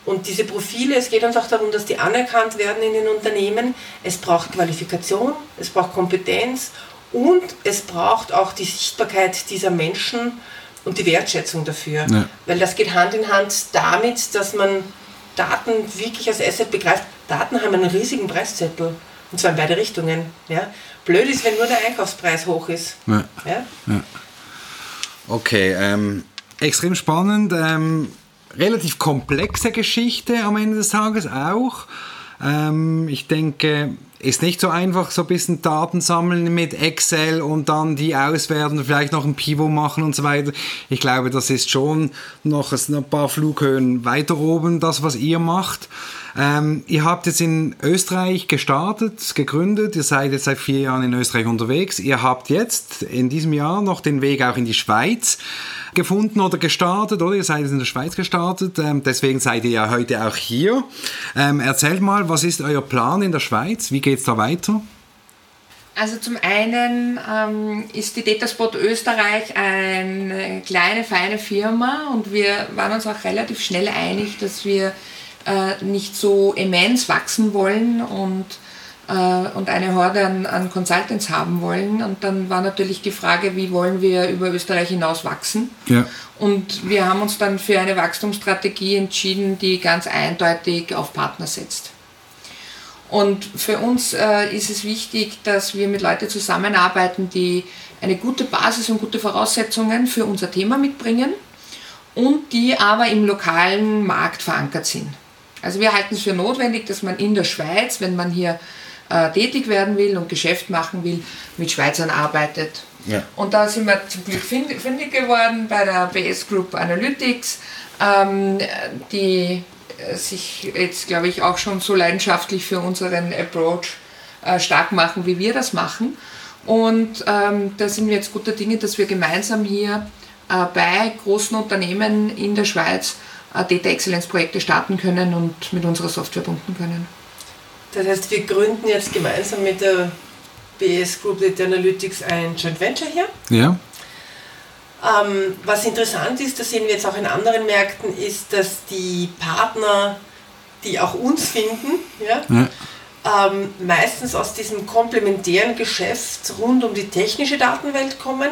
Und diese Profile, es geht uns auch darum, dass die anerkannt werden in den Unternehmen. Es braucht Qualifikation, es braucht Kompetenz und es braucht auch die Sichtbarkeit dieser Menschen und die Wertschätzung dafür. Ja. Weil das geht Hand in Hand damit, dass man Daten wirklich als Asset begreift. Daten haben einen riesigen Preiszettel. Und zwar in beide Richtungen. Ja? Blöd ist, wenn nur der Einkaufspreis hoch ist. Ja. Ja? Okay, ähm, extrem spannend. Ähm, relativ komplexe Geschichte am Ende des Tages auch. Ähm, ich denke, ist nicht so einfach, so ein bisschen Daten sammeln mit Excel und dann die auswerten, vielleicht noch ein Pivot machen und so weiter. Ich glaube, das ist schon noch ein paar Flughöhen weiter oben, das, was ihr macht. Ähm, ihr habt jetzt in Österreich gestartet, gegründet, ihr seid jetzt seit vier Jahren in Österreich unterwegs. Ihr habt jetzt in diesem Jahr noch den Weg auch in die Schweiz gefunden oder gestartet, oder? Ihr seid jetzt in der Schweiz gestartet, ähm, deswegen seid ihr ja heute auch hier. Ähm, erzählt mal, was ist euer Plan in der Schweiz? Wie geht es da weiter? Also zum einen ähm, ist die Dataspot Österreich eine kleine, feine Firma und wir waren uns auch relativ schnell einig, dass wir äh, nicht so immens wachsen wollen und, äh, und eine Horde an, an Consultants haben wollen. Und dann war natürlich die Frage, wie wollen wir über Österreich hinaus wachsen? Ja. Und wir haben uns dann für eine Wachstumsstrategie entschieden, die ganz eindeutig auf Partner setzt. Und für uns äh, ist es wichtig, dass wir mit Leuten zusammenarbeiten, die eine gute Basis und gute Voraussetzungen für unser Thema mitbringen und die aber im lokalen Markt verankert sind. Also wir halten es für notwendig, dass man in der Schweiz, wenn man hier äh, tätig werden will und Geschäft machen will, mit Schweizern arbeitet. Ja. Und da sind wir zum Glück fündig geworden bei der BS Group Analytics, ähm, die äh, sich jetzt, glaube ich, auch schon so leidenschaftlich für unseren Approach äh, stark machen, wie wir das machen. Und ähm, da sind wir jetzt guter Dinge, dass wir gemeinsam hier äh, bei großen Unternehmen in der Schweiz Data Excellence Projekte starten können und mit unserer Software bunten können. Das heißt, wir gründen jetzt gemeinsam mit der BS Group Data Analytics ein Joint Venture hier. Ja. Ähm, was interessant ist, das sehen wir jetzt auch in anderen Märkten, ist, dass die Partner, die auch uns finden, ja, ja. Ähm, meistens aus diesem komplementären Geschäft rund um die technische Datenwelt kommen.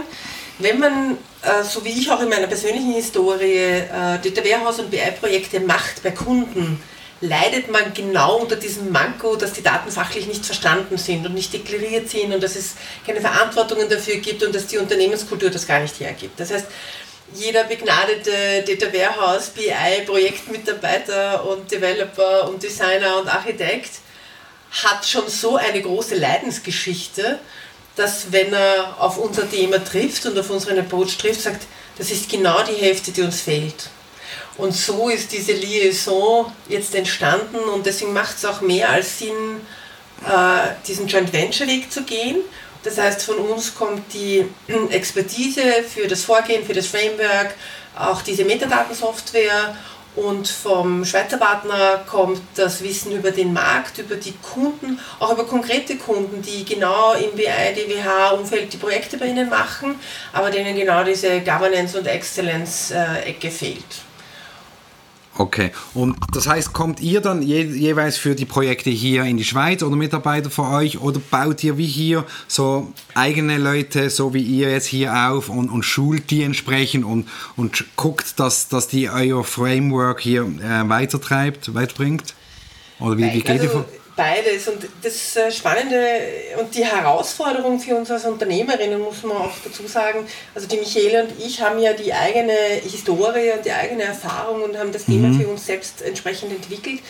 Wenn man, äh, so wie ich auch in meiner persönlichen Historie, äh, Data Warehouse und BI-Projekte macht bei Kunden, leidet man genau unter diesem Manko, dass die Daten fachlich nicht verstanden sind und nicht deklariert sind und dass es keine Verantwortungen dafür gibt und dass die Unternehmenskultur das gar nicht hergibt. Das heißt, jeder begnadete Data Warehouse, BI, Projektmitarbeiter und Developer und Designer und Architekt hat schon so eine große Leidensgeschichte, dass wenn er auf unser Thema trifft und auf unseren Approach trifft, sagt, das ist genau die Hälfte, die uns fehlt. Und so ist diese Liaison jetzt entstanden und deswegen macht es auch mehr als Sinn, äh, diesen Joint Venture Weg zu gehen. Das heißt, von uns kommt die [CLEARS THROAT] Expertise für das Vorgehen, für das Framework, auch diese Metadatensoftware und vom Schweizer Partner kommt das Wissen über den Markt, über die Kunden, auch über konkrete Kunden, die genau im BI, DWH-Umfeld die Projekte bei ihnen machen, aber denen genau diese Governance- und Excellence-Ecke fehlt. Okay, und das heißt, kommt ihr dann je, jeweils für die Projekte hier in die Schweiz oder Mitarbeiter für euch oder baut ihr wie hier so eigene Leute, so wie ihr jetzt hier auf und, und schult die entsprechend und, und guckt, dass, dass die euer Framework hier äh, weitertreibt, weiterbringt? Oder wie, wie geht also, ihr vor? Beides. Und das äh, Spannende und die Herausforderung für uns als Unternehmerinnen, muss man auch dazu sagen, also die Michele und ich haben ja die eigene Historie und die eigene Erfahrung und haben das mhm. Thema für uns selbst entsprechend entwickelt.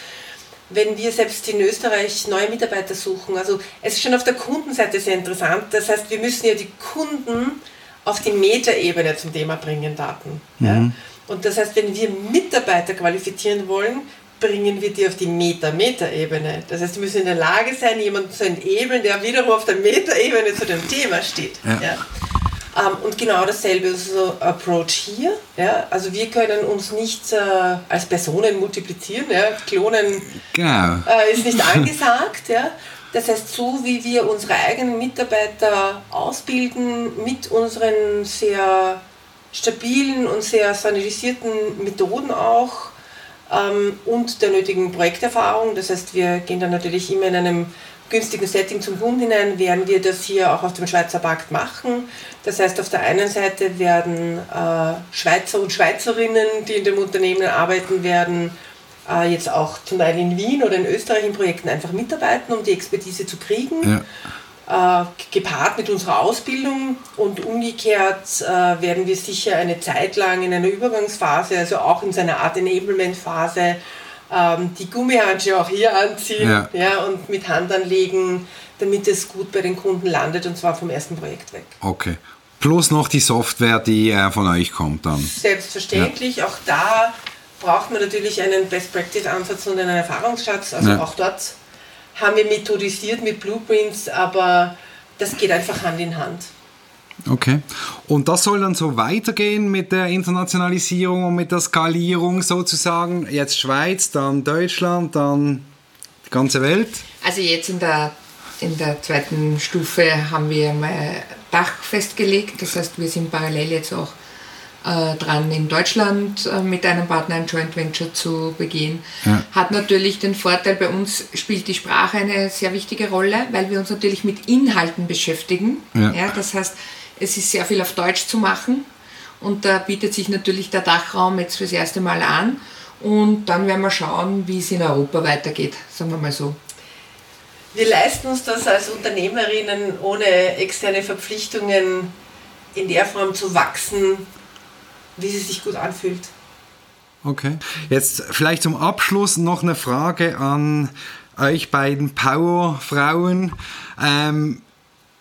Wenn wir selbst in Österreich neue Mitarbeiter suchen, also es ist schon auf der Kundenseite sehr interessant. Das heißt, wir müssen ja die Kunden auf die Metaebene zum Thema bringen, Daten. Mhm. Ja? Und das heißt, wenn wir Mitarbeiter qualifizieren wollen, bringen wir die auf die Meta-Meta-Ebene. Das heißt, wir müssen in der Lage sein, jemanden zu enablen, der wiederum auf der Meta-Ebene zu dem Thema steht. Ja. Ja. Ähm, und genau dasselbe ist so Approach hier. Ja? Also wir können uns nicht äh, als Personen multiplizieren. Ja? Klonen genau. äh, ist nicht angesagt. ja? Das heißt, so wie wir unsere eigenen Mitarbeiter ausbilden mit unseren sehr stabilen und sehr standardisierten Methoden auch, ähm, und der nötigen Projekterfahrung. Das heißt, wir gehen dann natürlich immer in einem günstigen Setting zum Kunden hinein, werden wir das hier auch auf dem Schweizer Markt machen. Das heißt, auf der einen Seite werden äh, Schweizer und Schweizerinnen, die in dem Unternehmen arbeiten werden, äh, jetzt auch zum Teil in Wien oder in Österreich in Projekten einfach mitarbeiten, um die Expertise zu kriegen. Ja. Äh, gepaart mit unserer Ausbildung und umgekehrt äh, werden wir sicher eine Zeit lang in einer Übergangsphase, also auch in seiner Art Enablement-Phase, ähm, die Gummihandschuhe auch hier anziehen ja. ja. und mit Hand anlegen, damit es gut bei den Kunden landet und zwar vom ersten Projekt weg. Okay. Plus noch die Software, die äh, von euch kommt dann. Selbstverständlich, ja. auch da braucht man natürlich einen Best-Practice-Ansatz und einen Erfahrungsschatz. Also ja. auch dort haben wir methodisiert mit Blueprints, aber das geht einfach Hand in Hand. Okay. Und das soll dann so weitergehen mit der Internationalisierung und mit der Skalierung sozusagen. Jetzt Schweiz, dann Deutschland, dann die ganze Welt? Also jetzt in der, in der zweiten Stufe haben wir mal Dach festgelegt. Das heißt, wir sind parallel jetzt auch äh, dran, in Deutschland äh, mit einem Partner ein Joint Venture zu begehen. Ja. Hat natürlich den Vorteil, bei uns spielt die Sprache eine sehr wichtige Rolle, weil wir uns natürlich mit Inhalten beschäftigen. Ja. ja das heißt, es ist sehr viel auf Deutsch zu machen und da bietet sich natürlich der Dachraum jetzt fürs erste Mal an und dann werden wir schauen, wie es in Europa weitergeht, sagen wir mal so. Wir leisten uns das als Unternehmerinnen ohne externe Verpflichtungen in der Form zu wachsen, wie sie sich gut anfühlt. Okay. Jetzt vielleicht zum Abschluss noch eine Frage an euch beiden Powerfrauen. Ähm,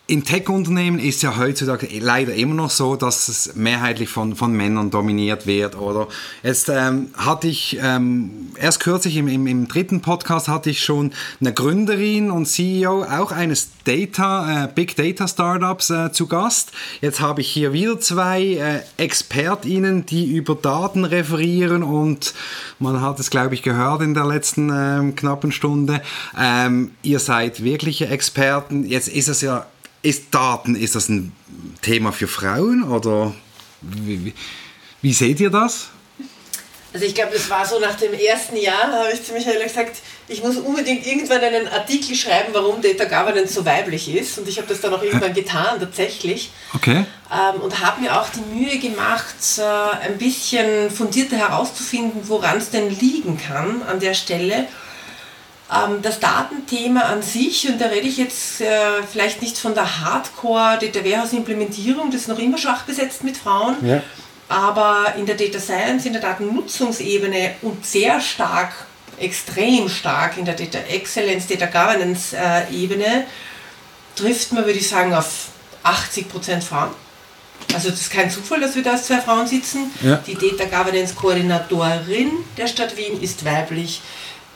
in Tech-Unternehmen ist ja heutzutage leider immer noch so, dass es mehrheitlich von, von Männern dominiert wird. Oder jetzt ähm, hatte ich ähm, erst kürzlich im, im, im, dritten Podcast hatte ich schon eine Gründerin und CEO auch eines Data, äh, Big Data Startups äh, zu Gast. Jetzt habe ich hier wieder zwei äh, ExpertInnen, die über Daten referieren und man hat es, glaube ich, gehört in der letzten ähm, knappen Stunde. Ähm, ihr seid wirkliche Experten. Jetzt ist es ja ist Daten, ist das ein Thema für Frauen oder wie, wie, wie seht ihr das? Also ich glaube, das war so nach dem ersten Jahr, habe ich zu Michael gesagt, ich muss unbedingt irgendwann einen Artikel schreiben, warum Data Governance so weiblich ist. Und ich habe das dann auch irgendwann getan, tatsächlich. Okay. Ähm, und habe mir auch die Mühe gemacht, äh, ein bisschen fundierter herauszufinden, woran es denn liegen kann an der Stelle. Ähm, das Datenthema an sich, und da rede ich jetzt äh, vielleicht nicht von der Hardcore Data Warehouse Implementierung, das ist noch immer schwach besetzt mit Frauen, ja. aber in der Data Science, in der Datennutzungsebene und sehr stark, extrem stark in der Data Excellence, Data Governance äh, Ebene, trifft man, würde ich sagen, auf 80% Frauen. Also das ist kein Zufall, dass wir da als zwei Frauen sitzen. Ja. Die Data Governance Koordinatorin der Stadt Wien ist weiblich.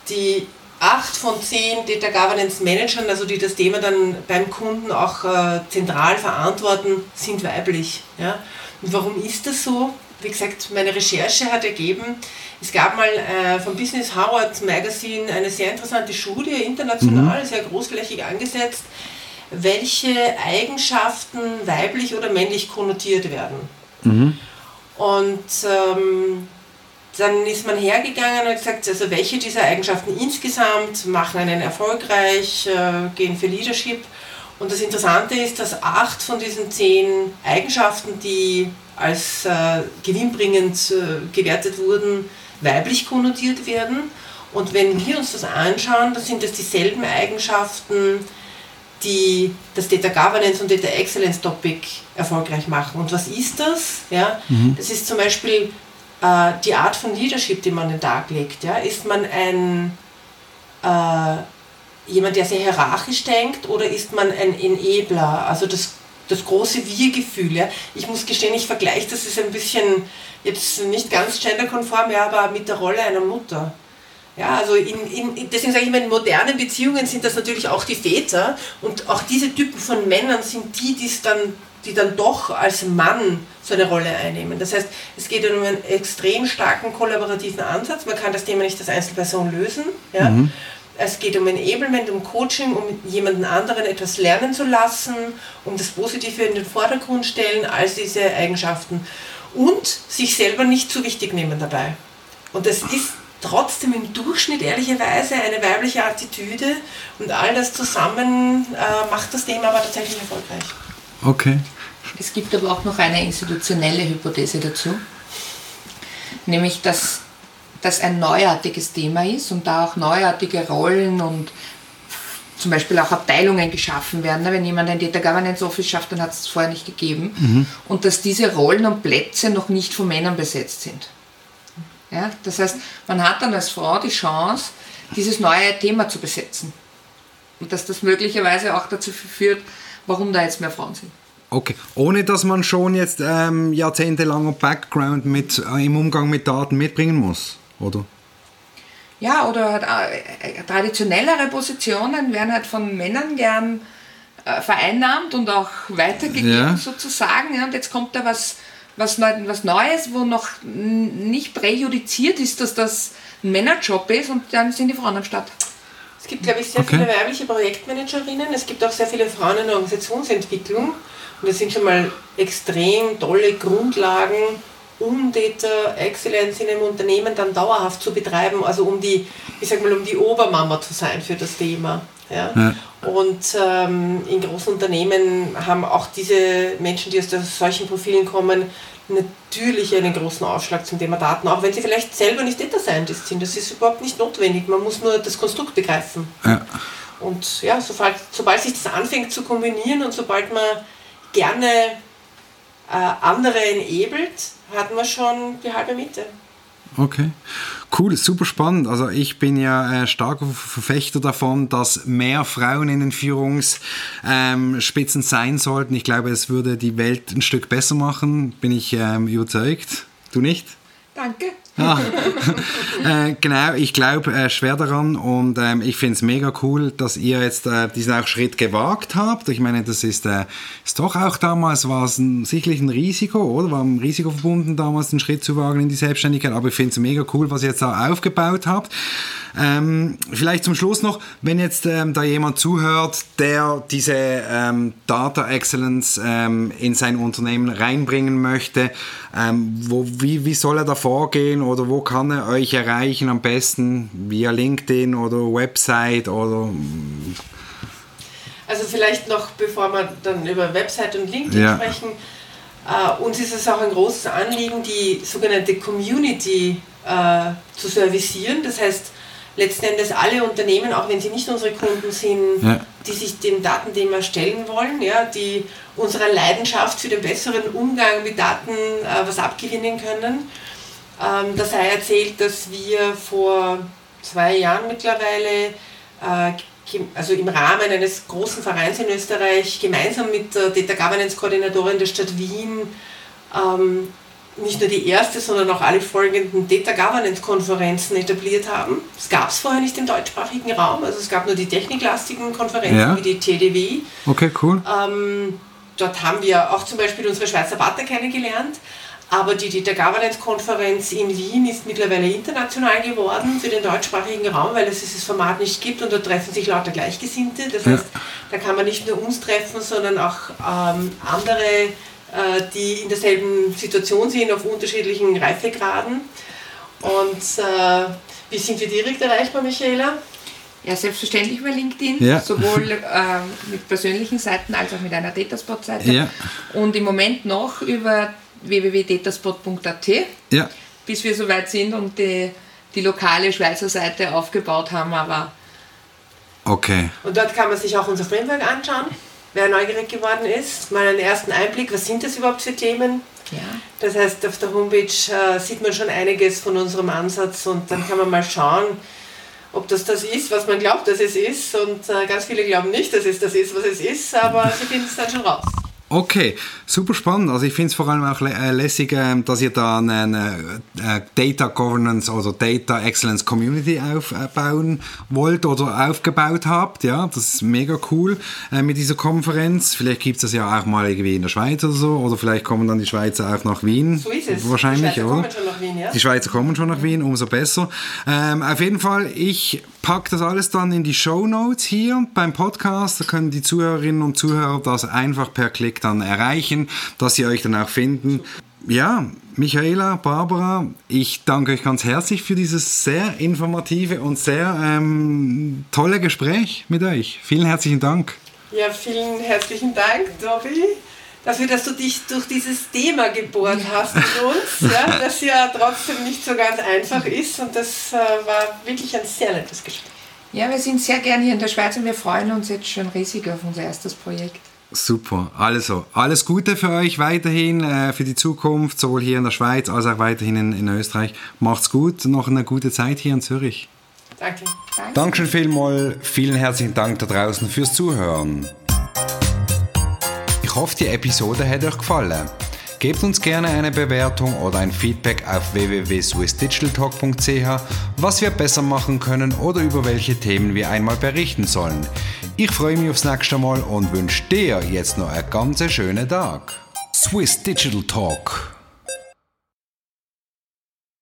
Die acht von zehn Data Governance Managern, also die das Thema dann beim Kunden auch äh, zentral verantworten, sind weiblich. Ja? Und warum ist das so? Wie gesagt, meine Recherche hat ergeben, es gab mal äh, vom Business Harvard Magazine eine sehr interessante Studie, international, mhm. sehr großflächig angesetzt, welche Eigenschaften weiblich oder männlich konnotiert werden. Mhm. Und ähm, dann ist man hergegangen und hat gesagt, also welche dieser Eigenschaften insgesamt machen einen erfolgreich, äh, gehen für Leadership. Und das Interessante ist, dass acht von diesen zehn Eigenschaften, die als äh, gewinnbringend äh, gewertet wurden, weiblich konnotiert werden. Und wenn wir uns das anschauen, dann sind das dieselben Eigenschaften, die das Data Governance und Data Excellence Topic erfolgreich machen. Und was ist das? Ja, mhm. Das ist zum Beispiel äh, die Art von Leadership, die man an den Tag legt. Ja? Ist man ein äh, jemand, der sehr hierarchisch denkt oder ist man ein Enabler? Also das, das große Wir-Gefühl. Ja? Ich muss gestehen, ich vergleiche das ist ein bisschen jetzt nicht ganz genderkonform, ja, aber mit der Rolle einer Mutter. Ja, also in, in, deswegen sage ich immer, in modernen Beziehungen sind das natürlich auch die Väter und auch diese Typen von Männern sind die, die es dann die dann doch als Mann so eine Rolle einnehmen. Das heißt, es geht um einen extrem starken kollaborativen Ansatz. Man kann das Thema nicht als Einzelperson lösen. Ja? Mhm. Es geht um Enablement, um Coaching, um jemanden anderen etwas lernen zu lassen, um das Positive in den Vordergrund stellen, all diese Eigenschaften. Und sich selber nicht zu wichtig nehmen dabei. Und das ist trotzdem im Durchschnitt ehrlicherweise eine weibliche Attitüde und all das zusammen äh, macht das Thema aber tatsächlich erfolgreich. Okay. Es gibt aber auch noch eine institutionelle Hypothese dazu, nämlich dass das ein neuartiges Thema ist und da auch neuartige Rollen und zum Beispiel auch Abteilungen geschaffen werden. Wenn jemand ein Data Governance Office schafft, dann hat es vorher nicht gegeben. Mhm. Und dass diese Rollen und Plätze noch nicht von Männern besetzt sind. Ja, das heißt, man hat dann als Frau die Chance, dieses neue Thema zu besetzen. Und dass das möglicherweise auch dazu führt, warum da jetzt mehr Frauen sind. Okay, ohne dass man schon jetzt ähm, jahrzehntelanger Background mit, äh, im Umgang mit Daten mitbringen muss, oder? Ja, oder halt, äh, traditionellere Positionen werden halt von Männern gern äh, vereinnahmt und auch weitergegeben ja. sozusagen. Ja, und jetzt kommt da was, was, was Neues, wo noch nicht präjudiziert ist, dass das ein Männerjob ist und dann sind die Frauen am Start. Es gibt, glaube ich, sehr okay. viele weibliche Projektmanagerinnen. Es gibt auch sehr viele Frauen in der Organisationsentwicklung. Und das sind schon mal extrem tolle Grundlagen, um Data Excellence in einem Unternehmen dann dauerhaft zu betreiben, also um die, ich sag mal, um die Obermama zu sein für das Thema. Ja? ja. Und ähm, in großen Unternehmen haben auch diese Menschen, die aus solchen Profilen kommen, natürlich einen großen Ausschlag zum Thema Daten, auch wenn sie vielleicht selber nicht Data Scientist sind. Das ist überhaupt nicht notwendig. Man muss nur das Konstrukt begreifen. Ja. Und ja, sobald, sobald sich das anfängt zu kombinieren und sobald man gerne äh, andere enabelt, hatten wir schon die halbe Miete. Okay. Cool, super spannend. Also ich bin ja äh, starker Verfechter davon, dass mehr Frauen in den Führungsspitzen ähm, sein sollten. Ich glaube, es würde die Welt ein Stück besser machen, bin ich ähm, überzeugt. Du nicht? Danke. Ah. [LAUGHS] äh, genau, ich glaube äh, schwer daran und ähm, ich finde es mega cool, dass ihr jetzt äh, diesen auch Schritt gewagt habt. Ich meine, das ist, äh, ist doch auch damals war es sicherlich ein Risiko, oder? War ein Risiko verbunden, damals den Schritt zu wagen in die Selbstständigkeit, aber ich finde es mega cool, was ihr jetzt da aufgebaut habt. Ähm, vielleicht zum Schluss noch, wenn jetzt ähm, da jemand zuhört, der diese ähm, Data Excellence ähm, in sein Unternehmen reinbringen möchte, ähm, wo, wie, wie soll er da vorgehen oder wo kann er euch erreichen am besten? Via LinkedIn oder Website oder... Also vielleicht noch, bevor wir dann über Website und LinkedIn ja. sprechen, äh, uns ist es auch ein großes Anliegen, die sogenannte Community äh, zu servicieren. Das heißt, letzten Endes alle Unternehmen, auch wenn sie nicht unsere Kunden sind, ja. die sich dem Datenthema stellen wollen, ja, die unserer Leidenschaft für den besseren Umgang mit Daten äh, was abgewinnen können. Ähm, da sei erzählt, dass wir vor zwei Jahren mittlerweile, äh, also im Rahmen eines großen Vereins in Österreich, gemeinsam mit der Data Governance Koordinatorin der Stadt Wien ähm, nicht nur die erste, sondern auch alle folgenden Data Governance Konferenzen etabliert haben. Das gab es vorher nicht im deutschsprachigen Raum. Also es gab nur die techniklastigen Konferenzen ja. wie die TDW. Okay, cool. Ähm, dort haben wir auch zum Beispiel unsere Schweizer Partner kennengelernt. Aber die Data Governance Konferenz in Wien ist mittlerweile international geworden für den deutschsprachigen Raum, weil es dieses Format nicht gibt und da treffen sich lauter Gleichgesinnte. Das heißt, da kann man nicht nur uns treffen, sondern auch ähm, andere die in derselben Situation sind, auf unterschiedlichen Reifegraden. Und äh, wie sind wir direkt erreichbar, Michaela? Ja, selbstverständlich über LinkedIn, ja. sowohl [LAUGHS] äh, mit persönlichen Seiten als auch mit einer Dataspot-Seite. Ja. Und im Moment noch über www.dataspot.at, ja. bis wir soweit sind und die, die lokale Schweizer Seite aufgebaut haben. Aber okay. Und dort kann man sich auch unser Framework anschauen wer neugierig geworden ist, mal einen ersten Einblick, was sind das überhaupt für Themen. Ja. Das heißt, auf der Homepage äh, sieht man schon einiges von unserem Ansatz und dann kann man mal schauen, ob das das ist, was man glaubt, dass es ist. Und äh, ganz viele glauben nicht, dass es das ist, was es ist, aber sie finden es dann schon raus. Okay, super spannend. Also ich finde es vor allem auch äh, lässig, ähm, dass ihr da eine äh, Data Governance oder Data Excellence Community aufbauen wollt oder aufgebaut habt. Ja, das ist mega cool äh, mit dieser Konferenz. Vielleicht gibt es das ja auch mal irgendwie in der Schweiz oder so oder vielleicht kommen dann die Schweizer auch nach Wien. So ist es. Wahrscheinlich, die Schweizer oder? Kommen schon nach Wien, ja? Die Schweizer kommen schon nach Wien, umso besser. Ähm, auf jeden Fall, ich packe das alles dann in die Show Notes hier beim Podcast. Da können die Zuhörerinnen und Zuhörer das einfach per Klick dann erreichen, dass sie euch dann auch finden. ja, Michaela, Barbara, ich danke euch ganz herzlich für dieses sehr informative und sehr ähm, tolle Gespräch mit euch. Vielen herzlichen Dank. Ja, vielen herzlichen Dank, Dobby, dafür, dass du dich durch dieses Thema gebohrt hast mit uns, ja, das ja trotzdem nicht so ganz einfach ist und das äh, war wirklich ein sehr nettes Gespräch. Ja, wir sind sehr gern hier in der Schweiz und wir freuen uns jetzt schon riesig auf unser erstes Projekt. Super. Also, alles Gute für euch weiterhin, äh, für die Zukunft, sowohl hier in der Schweiz als auch weiterhin in, in Österreich. Macht's gut, noch eine gute Zeit hier in Zürich. Danke. Danke. Dankeschön vielmals. Vielen herzlichen Dank da draußen fürs Zuhören. Ich hoffe, die Episode hat euch gefallen. Gebt uns gerne eine Bewertung oder ein Feedback auf www.swissdigitaltalk.ch, was wir besser machen können oder über welche Themen wir einmal berichten sollen. Ich freue mich aufs nächste Mal und wünsche dir jetzt noch einen ganz schönen Tag. Swiss Digital Talk